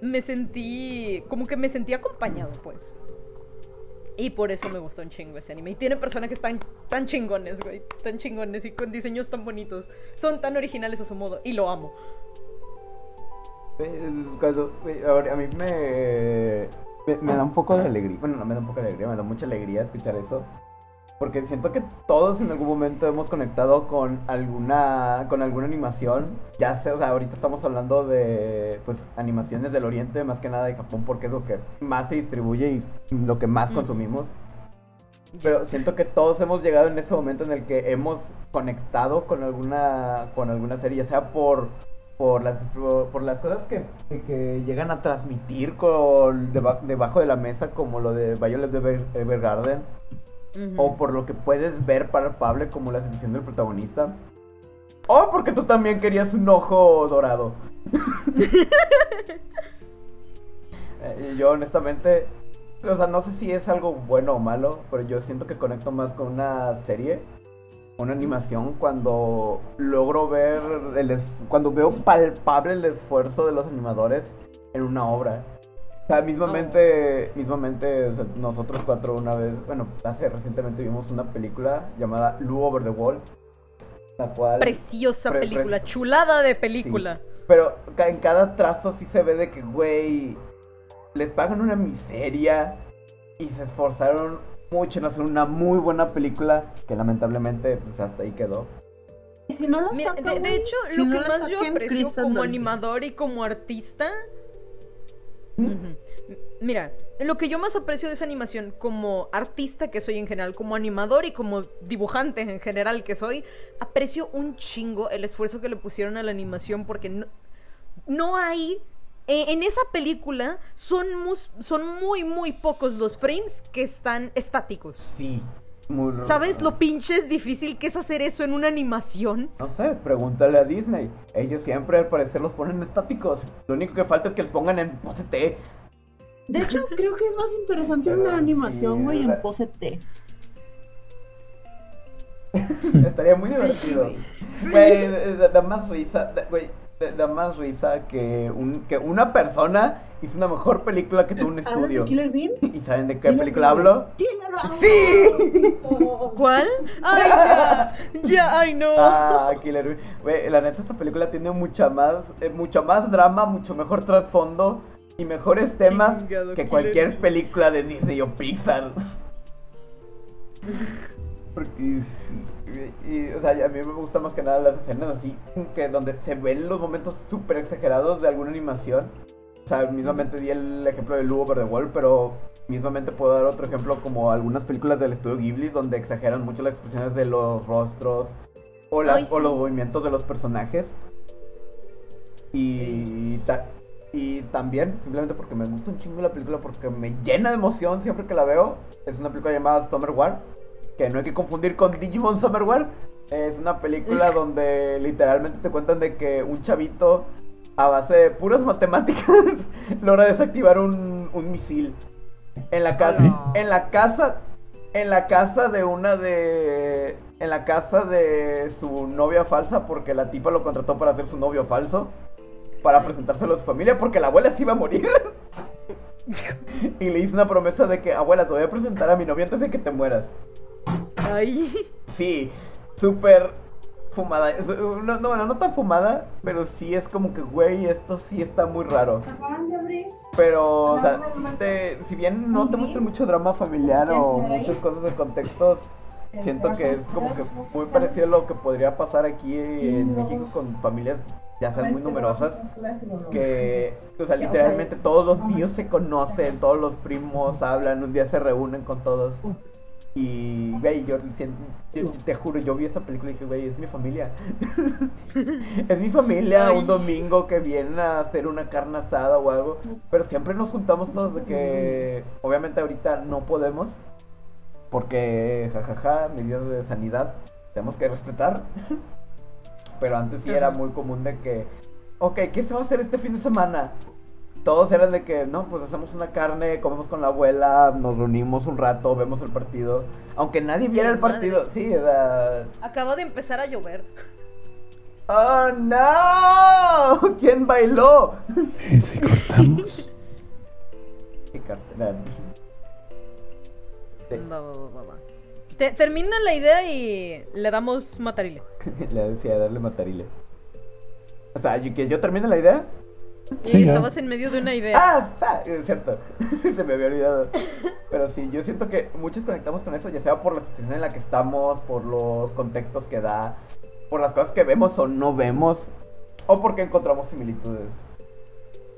Me sentí... como que me sentí acompañado, pues. Y por eso me gustó un chingo ese anime. Y tiene personajes tan, tan chingones, güey. Tan chingones y con diseños tan bonitos. Son tan originales a su modo. Y lo amo. Cuando, a mí me, me da un poco de alegría. Bueno, no me da un poco de alegría, me da mucha alegría escuchar eso. Porque siento que todos en algún momento hemos conectado con alguna con alguna animación. Ya sé, o sea, ahorita estamos hablando de pues animaciones del oriente, más que nada de Japón, porque es lo que más se distribuye y lo que más Mm. consumimos. Pero siento que todos hemos llegado en ese momento en el que hemos conectado con alguna con alguna serie, ya sea por por las por, por las cosas que, que- llegan a transmitir con deba- debajo de la mesa, como lo de Violet Ever- O por lo que puedes ver palpable, como la sensación del protagonista, o porque tú también querías un ojo dorado. Eh, yo honestamente, o sea, no sé si es algo bueno o malo, pero yo siento que conecto más con una serie, una animación, cuando logro ver, el es- cuando veo palpable el esfuerzo de los animadores en una obra. O sea, mismamente, mismamente o sea, nosotros cuatro una vez, bueno, hace recientemente vimos una película llamada Lu Over the Wall, la cual... Preciosa Pre- película. pre- Chulada de película. Pero en cada trazo sí se ve de que, güey, les pagan una miseria y se esforzaron mucho en hacer una muy buena película que lamentablemente pues hasta ahí quedó. Y si no la Mira, de, hecho, si lo no que más yo aprecio como animador y como artista. ¿Mm? Mira, lo que yo más aprecio de esa animación como artista que soy en general, como animador y como dibujante en general que soy, aprecio un chingo el esfuerzo que le pusieron a la animación porque no, no hay... eh, En esa película son, mus- son muy, muy pocos los frames que están estáticos. Sí. Muy... ¿Sabes lo pinches difícil que es hacer eso en una animación? No sé, pregúntale a Disney. Ellos siempre al parecer los ponen estáticos. Lo único que falta es que los pongan en pose T. De hecho, creo que es más interesante Pero una sí, animación, güey, en pose T. Estaría muy divertido. Güey, da, da más risa, güey, da, da más risa que, un, que una persona hizo una mejor película que todo un ¿Hablas estudio. de Killer Bean? ¿Y saben de qué Killer película Bean, hablo? Killer Bean. ¡Sí! ¿Cuál? ¡Ay, ya! ¡Ya! ¡Ay, no! Ah, Killer Bean. Güey, la neta esta película tiene mucha más, eh, mucho más drama, mucho mejor trasfondo y mejores temas Chingado que cualquier película de Disney o Pixar. Porque, y, y, o sea, a mí me gustan más que nada las escenas así, que donde se ven los momentos súper exagerados de alguna animación. O sea, mismamente di el ejemplo de Lu Over the Wall, pero mismamente puedo dar otro ejemplo como algunas películas del estudio Ghibli donde exageran mucho las expresiones de los rostros o, las, Ay, o los movimientos de los personajes. Y, ta- y también, simplemente porque me gusta un chingo la película, porque me llena de emoción siempre que la veo, es una película llamada Summer War, que no hay que confundir con Digimon Summer War. Es una película donde literalmente te cuentan de que un chavito a base de puras matemáticas logra desactivar un, un misil en la casa en la casa en la casa de una de en la casa de su novia falsa porque la tipa lo contrató para ser su novio falso para presentárselo a su familia porque la abuela se iba a morir y le hizo una promesa de que abuela te voy a presentar a mi novia antes de que te mueras ¡Ay! Sí, súper fumada. Es- No, no, bueno, no tan fumada, pero sí es como que, güey, esto sí está muy raro. Acaban de abrir. Pero, o sea, si, te- si bien no te muestra mucho drama familiar o muchas cosas de contextos siento que es como que muy parecido a lo que podría pasar aquí en México con familias ya sean muy numerosas, que, o sea, literalmente todos los niños se conocen, todos los primos hablan, un día se reúnen con todos. Y, güey, yo- te juro, yo vi esa película y dije, güey, es mi familia. es mi familia un domingo que vienen a hacer una carne asada o algo. Pero siempre nos juntamos todos de que, obviamente ahorita no podemos. Porque, jajaja, medidas de sanidad, tenemos que respetar. Pero antes sí era muy común de que, ok, ¿qué se va a hacer este fin de semana? Todos eran de que, no, pues hacemos una carne, comemos con la abuela, nos reunimos un rato, vemos el partido. Aunque nadie viera el Madre. partido, sí, era... Acaba de empezar a llover. ¡Oh, no! ¿Quién bailó? ¿Y si cortamos? Qué cartera. Sí. Va, va, va, va, va. Te- termina la idea y le damos matarile. Le decía darle matarile. O sea, yo- que yo termine la idea. Y Sí, estabas en medio de una idea. Ah, fa- es cierto. Se me había olvidado. Pero sí, yo siento que muchos conectamos con eso, ya sea por la situación en la que estamos, por los contextos que da, por las cosas que vemos o no vemos, o porque encontramos similitudes.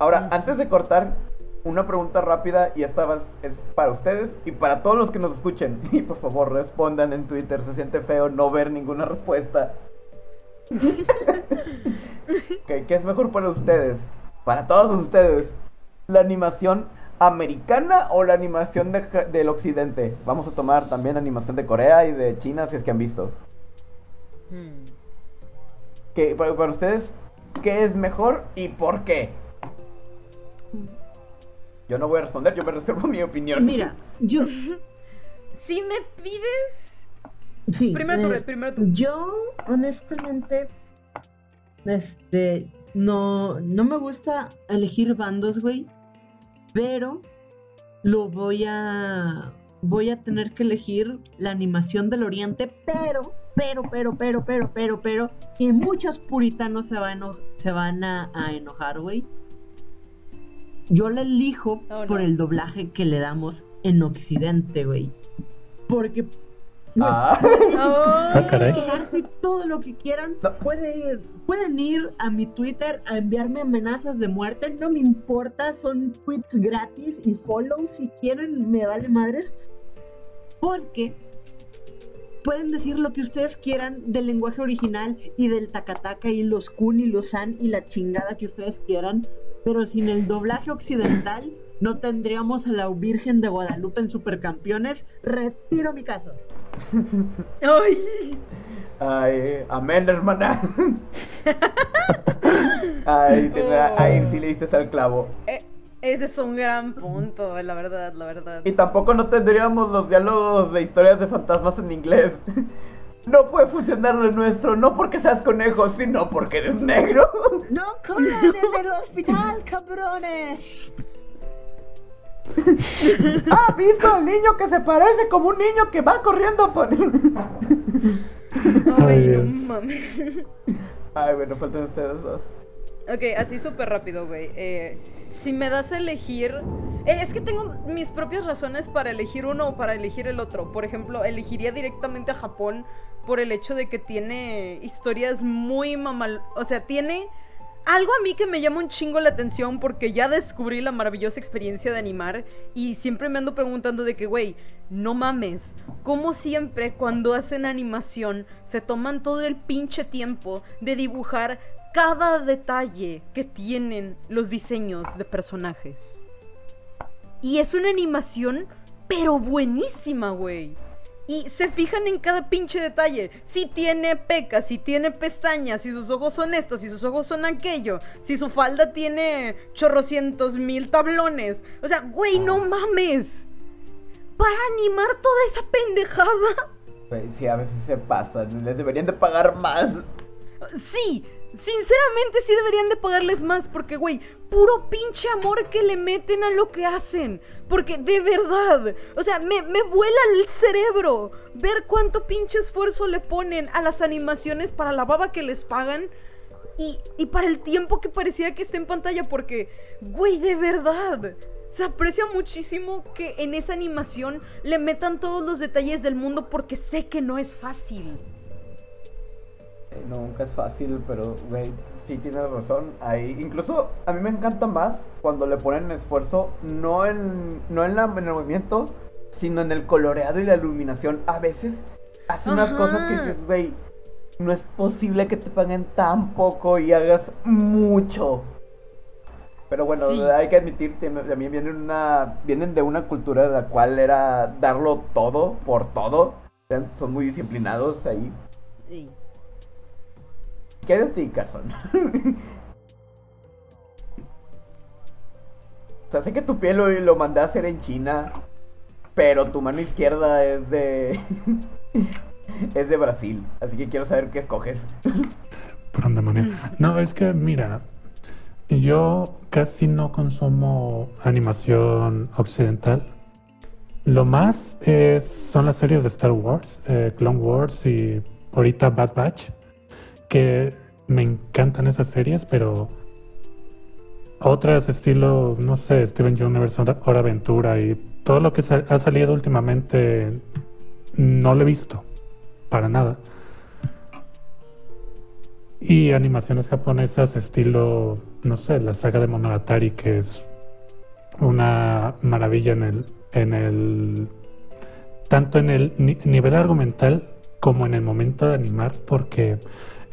Ahora, antes de cortar, una pregunta rápida y esta va- es para ustedes y para todos los que nos escuchen. Y por favor, respondan en Twitter. Se siente feo no ver ninguna respuesta. Ok, ¿Qué es mejor para ustedes? Para todos ustedes. ¿La animación americana o la animación de del occidente? Vamos a tomar también animación de Corea y de China si es que han visto. Hmm. ¿Qué, para, para ustedes, ¿qué es mejor y por qué? Yo no voy a responder, yo me reservo mi opinión. Mira, yo. Si me pides. Sí. Primero tú, eh, Red, primero tú. Yo, honestamente, este, no, no me gusta elegir bandos, güey, pero lo voy a, voy a tener que elegir la animación del Oriente, pero, pero, pero, pero, pero, pero, pero, y muchos puritanos se van, se van a, a enojar, güey. Yo la elijo Oh, no. por el doblaje que le damos en Occidente, güey. Porque Ah, Ah, caray. quejarse todo lo que quieran. No. Puede ir- pueden ir a mi Twitter a enviarme amenazas de muerte. No me importa, son tweets gratis y follow si quieren, me vale madres. Porque pueden decir lo que ustedes quieran del lenguaje original y del takataka y los kun y los san y la chingada que ustedes quieran. Pero sin el doblaje occidental no tendríamos a la Virgen de Guadalupe en Supercampeones. Retiro mi caso. Ay. ay, amén, hermana. Ay, ay, sí le diste al clavo. Eh, ese es un gran punto, la verdad, la verdad. Y tampoco no tendríamos los diálogos de historias de fantasmas en inglés. No puede funcionar lo nuestro, no porque seas conejo, sino porque eres negro. ¡No corran en el hospital, cabrones! ¿Ha visto al niño que se parece como un niño que va corriendo por... Ay, no mames. Ay, bueno, faltan ustedes dos. Ok, así súper rápido, güey. Eh, si me das a elegir... eh, es que tengo mis propias razones para elegir uno o para elegir el otro. Por ejemplo, elegiría directamente a Japón por el hecho de que tiene historias muy mamal... O sea, tiene algo a mí que me llama un chingo la atención porque ya descubrí la maravillosa experiencia de animar y siempre me ando preguntando de que, güey, no mames, como siempre cuando hacen animación se toman todo el pinche tiempo de dibujar cada detalle que tienen los diseños de personajes. Y es una animación, pero buenísima, güey. Y se fijan en cada pinche detalle. Si tiene pecas, si tiene pestañas, si sus ojos son estos, si sus ojos son aquello, si su falda tiene chorrocientos mil tablones. O sea, güey, no mames. Para animar toda esa pendejada. Sí, a veces se pasan. Les deberían de pagar más. Sí, sinceramente sí deberían de pagarles más porque, güey, puro pinche amor que le meten a lo que hacen. Porque de verdad, o sea, me, me vuela el cerebro ver cuánto pinche esfuerzo le ponen a las animaciones para la baba que les pagan. Y, y para el tiempo que parecía que está en pantalla, porque, güey, de verdad, se aprecia muchísimo que en esa animación le metan todos los detalles del mundo porque sé que no es fácil. Eh, Nunca es fácil, pero, güey, sí tienes razón. Ahí, incluso a mí me encanta más cuando le ponen esfuerzo, no en, no en, la, en el movimiento, sino en el coloreado y la iluminación. A veces hace unas Ajá. cosas que dices, güey, no es posible que te paguen tan poco y hagas mucho. Pero bueno, Sí. hay que admitir también vienen, una, vienen de una cultura de la cual era darlo todo por todo. Son muy disciplinados ahí. Sí. ¿Qué de ti, Carson? o sea, sé que tu pie lo, lo mandé a hacer en China, pero tu mano izquierda es de... es de Brasil, así que quiero saber qué escoges. Por. No, es que mira, yo casi no consumo animación occidental. Lo más es, son las series de Star Wars, eh, Clone Wars y ahorita Bad Batch, que me encantan esas series, pero otras estilo, no sé, Steven Universe, Hora Aventura y todo lo que ha salido últimamente no lo he visto, para nada. Y animaciones japonesas estilo, no sé, la saga de Monogatari, que es una maravilla en el, en el, tanto en el ni- nivel argumental como en el momento de animar, porque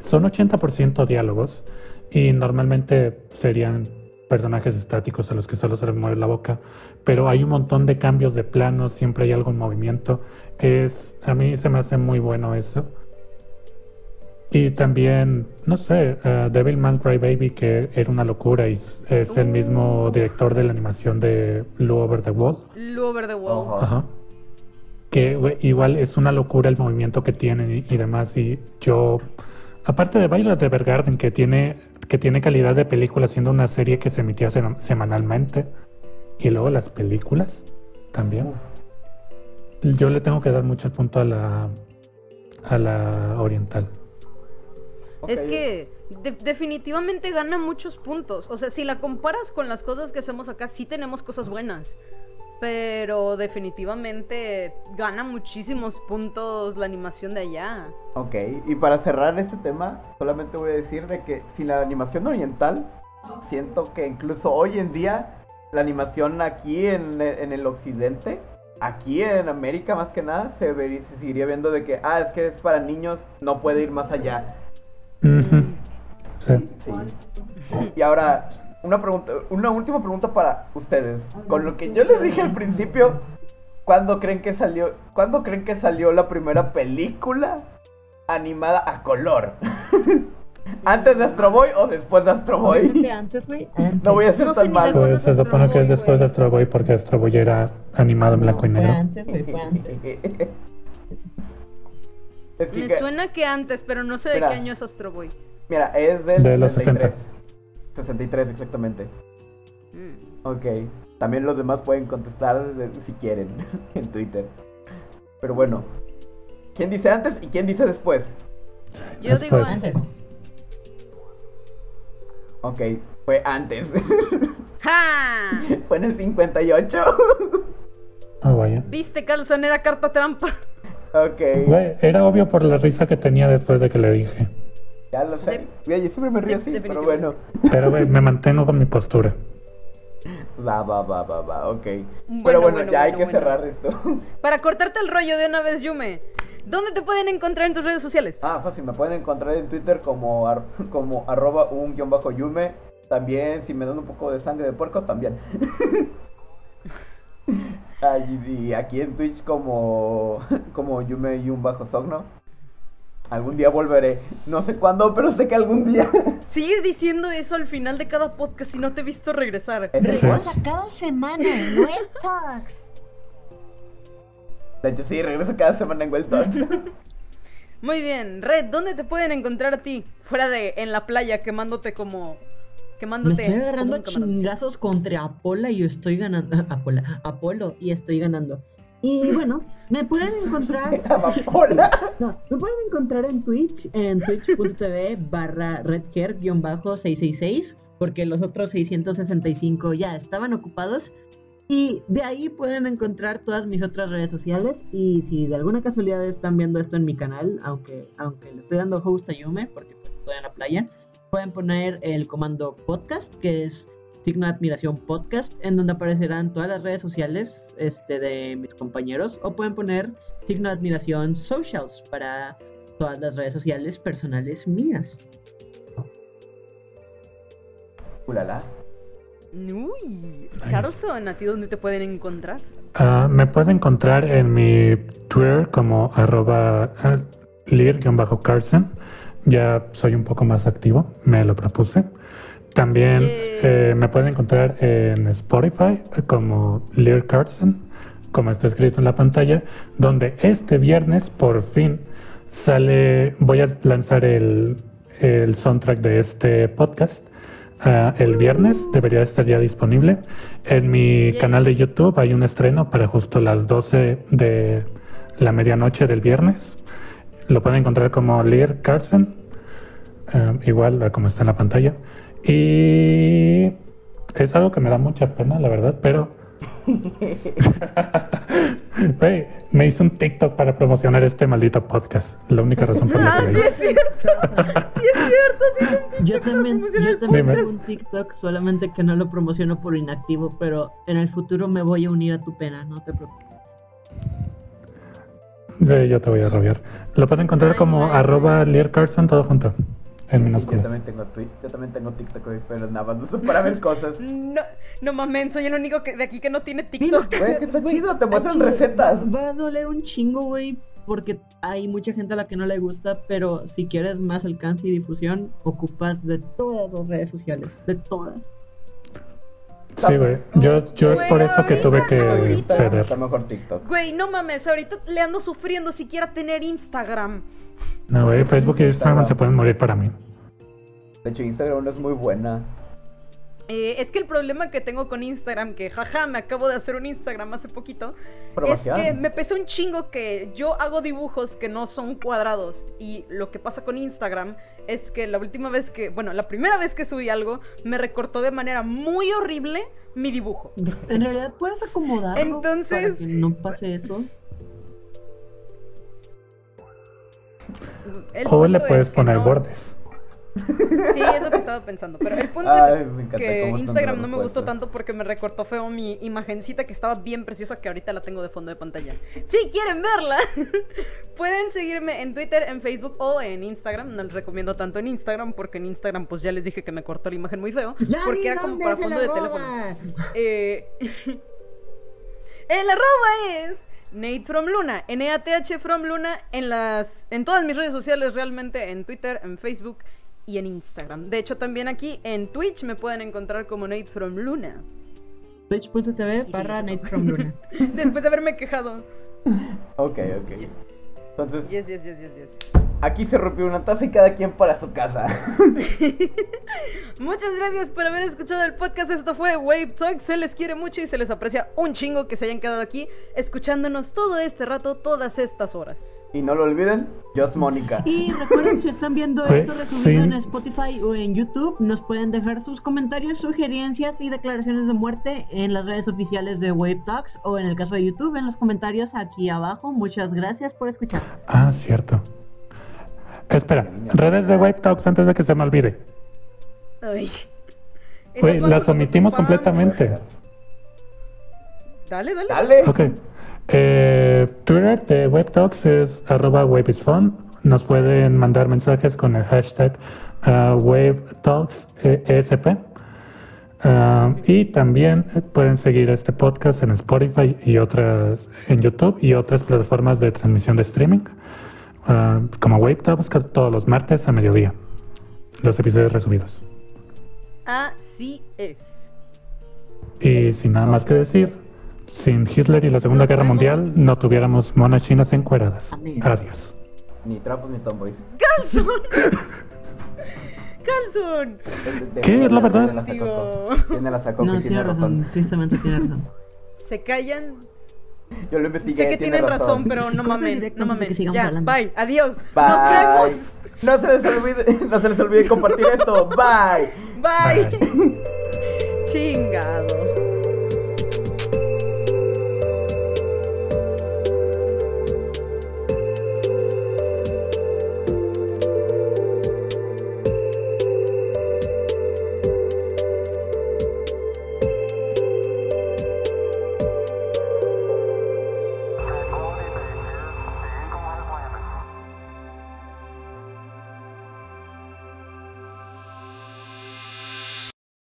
son 80% diálogos y normalmente serían personajes estáticos a los que solo se les mueve la boca, pero hay un montón de cambios de planos, siempre hay algo en movimiento. Es, a mí se me hace muy bueno eso. Y también, no sé, uh, Devilman Crybaby, que era una locura y es el mismo Uh. director de la animación de Blue Over the Wall. Lu Over the Wall. Ajá. Ajá. Que igual es una locura el movimiento que tienen y, y demás. Y yo, aparte de Violet Evergarden, que tiene, que tiene calidad de película, siendo una serie que se emitía sema- semanalmente, y luego las películas también. Yo le tengo que dar mucho el punto a la, a la oriental. Es que de- definitivamente gana muchos puntos. O sea, si la comparas con las cosas que hacemos acá, sí tenemos cosas buenas. Pero definitivamente gana muchísimos puntos la animación de allá. Ok, y para cerrar este tema, solamente voy a decir de que sin la animación oriental, siento que incluso hoy en día, la animación aquí en, en el occidente, aquí en América más que nada, se, vería- se seguiría viendo de que, ah, es que es para niños, no puede ir más allá. Sí. Y ahora, una pregunta, una última pregunta para ustedes. Con lo que yo les dije al principio, ¿cuándo creen que salió, ¿cuándo creen que salió la primera película animada a color? ¿Antes de Astro Boy o después de Astro Boy? Antes, güey. No voy a ser No tan malo. Pues se supone que es Boy, después de. Astro Boy porque Astro Boy era animado en blanco y negro. Fue antes, güey, fue antes. Es que- Me suena que antes, pero no sé de Mira. qué año es Astro Boy. Mira, es del De los 63. 63 exactamente. Mm. Ok. También los demás pueden contestar de- si quieren en Twitter. Pero bueno. ¿Quién dice antes y quién dice después? Yo digo Después. antes. Ok, fue antes. ¡Ja! fue en el 58. Ah, vaya. ¿Viste, Carlson? Era carta trampa. ok, Güey, era obvio por la risa que tenía después de que le dije. Ya lo sé. Sí. Mira, yo siempre me río Sí, así, pero bueno. Pero, güey, me mantengo con mi postura. Va, va, va, va, va, ok. pero Bueno, bueno, bueno, ya hay que bueno. cerrar esto. Para cortarte el rollo de una vez, Yume, ¿dónde te pueden encontrar en tus redes sociales? ah, fácil, me pueden encontrar en Twitter como, ar- como arroba un guion bajo yume. También, si me dan un poco de sangre de puerco, también. Y, y aquí en Twitch como, como yume y un bajo sogno. Algún día volveré. No sé cuándo, pero sé que algún día. Sigues diciendo eso al final de cada podcast y no te he visto regresar. Regresa cada semana en Web Talk. De hecho, sí, regreso cada semana en Well Talks. Muy bien, Red, ¿dónde te pueden encontrar a ti? Fuera de en la playa quemándote como Me quemándote. estoy agarrando chingazos contra Apola y yo estoy ganando. Apola, Apolo y estoy ganando. Y bueno, me pueden encontrar. No, me pueden encontrar en Twitch, en twitch.tv barra redhair-666, porque los otros 665 ya estaban ocupados. Y de ahí pueden encontrar todas mis otras redes sociales. Y si de alguna casualidad están viendo esto en mi canal, aunque, aunque le estoy dando host a Yume, porque estoy en la playa, pueden poner el comando podcast, que es signo de admiración podcast, en donde aparecerán todas las redes sociales este, de mis compañeros. O pueden poner signo de admiración socials para todas las redes sociales personales mías. Ulala. Uy, Carlson, ¿a ti dónde te pueden encontrar? Ah, me pueden encontrar en mi Twitter como arroba ah, lir-carson. Ya soy un poco más activo, me lo propuse. También eh, me pueden encontrar en Spotify como Lear Carson, como está escrito en la pantalla, donde este viernes por fin sale, voy a lanzar el, el soundtrack de este podcast. Ah, el viernes debería estar ya disponible. En mi canal de YouTube hay un estreno para justo las 12 de la medianoche del viernes. Lo pueden encontrar como Lear Carson, eh, igual a como está en la pantalla. Y es algo que me da mucha pena, la verdad, pero me hice un TikTok para promocionar este maldito podcast. La única razón por la Ah, que sí lo es cierto. Sí es cierto, sí es un Yo también, yo también tengo un TikTok, solamente que no lo promociono por inactivo, pero en el futuro me voy a unir a tu pena, no te preocupes. Sí, yo te voy a robiar. Lo pueden encontrar Ay, como arroba Lear Carson, todo junto. En Yo también tengo tweet, yo también tengo TikTok, güey, pero nada más uso para ver cosas. No, no mames, soy el único que, de aquí que no tiene TikTok. Güey, es que está güey, chido, te muestran recetas. Va a doler un chingo, güey, porque hay mucha gente a la que no le gusta, pero si quieres más alcance y difusión, ocupas de todas las redes sociales, de todas. Sí, güey. Yo, yo es por eso que tuve que Ahorita, ceder. Está mejor TikTok. Güey, no mames, ahorita le ando sufriendo siquiera tener Instagram. No, güey, Facebook y Instagram se pueden morir para mí. De hecho, Instagram no es muy buena. Eh, es que el problema que tengo con Instagram, que jaja, me acabo de hacer un Instagram hace poquito, es que me pesa un chingo que yo hago dibujos que no son cuadrados. Y lo que pasa con Instagram es que la última vez que, bueno, la primera vez que subí algo, me recortó de manera muy horrible mi dibujo. En realidad puedes acomodarlo Entonces- para que no pase eso. El O le puedes poner no- bordes. Sí, es lo que estaba pensando. Pero el punto Ay, es que Instagram no me gustó tanto porque me recortó feo mi imagencita que estaba bien preciosa que ahorita la tengo de fondo de pantalla. Si quieren verla, pueden seguirme en Twitter, en Facebook o en Instagram. No les recomiendo tanto en Instagram porque en Instagram pues ya les dije que me cortó la imagen muy feo. Ya porque era como para fondo de teléfono. Eh, el arroba es Nate from Luna, N-A-T-H from Luna en las en todas mis redes sociales realmente, en Twitter, en Facebook y en Instagram. De hecho, también aquí en Twitch me pueden encontrar como Nate from Luna. Twitch.tv barra Nate from Luna. Después de haberme quejado. Ok, ok. Yes. Entonces, Yes, yes, yes, yes, yes. Aquí se rompió una taza y cada quien para su casa. Muchas gracias por haber escuchado el podcast. Esto fue Wave Talk. Se les quiere mucho y se les aprecia un chingo que se hayan quedado aquí escuchándonos todo este rato, todas estas horas. Y no lo olviden, Just Mónica. Y recuerden, si están viendo esto resubido sí. en Spotify o en YouTube, nos pueden dejar sus comentarios, sugerencias y declaraciones de muerte en las redes oficiales de Wave Talks o en el caso de YouTube, en los comentarios aquí abajo. Muchas gracias por escucharnos. Ah, cierto. Espera, redes de Wave Talks antes de que se me olvide. Ay. Las omitimos completamente. Dale, dale. Dale. Ok. Eh, Twitter de Web Talks es arroba waveisfun. Nos pueden mandar mensajes con el hashtag uh, WaveTalksESP. Ah, y también pueden seguir este podcast en Spotify y otras en YouTube y otras plataformas de transmisión de streaming ah, como Wave que todos los martes a mediodía los episodios resubidos Así es. y sin nada más que decir sin Hitler y la Segunda Nos Guerra vemos. Mundial no tuviéramos monas chinas encueradas adiós Ni trapos ni tomboys. ¡Calzón! ¡Calzón! ¿Qué? Es la verdad. Tiene la sacó. Tiene la sacó, No, tiene razón, tristemente tiene razón. Se callan. Yo lo investigué. Sé que tiene tienen razón, pero no mamen, no mamen. Ya, hablando. bye, adiós. Bye. Nos vemos. No se les olvide, no se les olvide compartir esto. Bye. Bye. Chingado.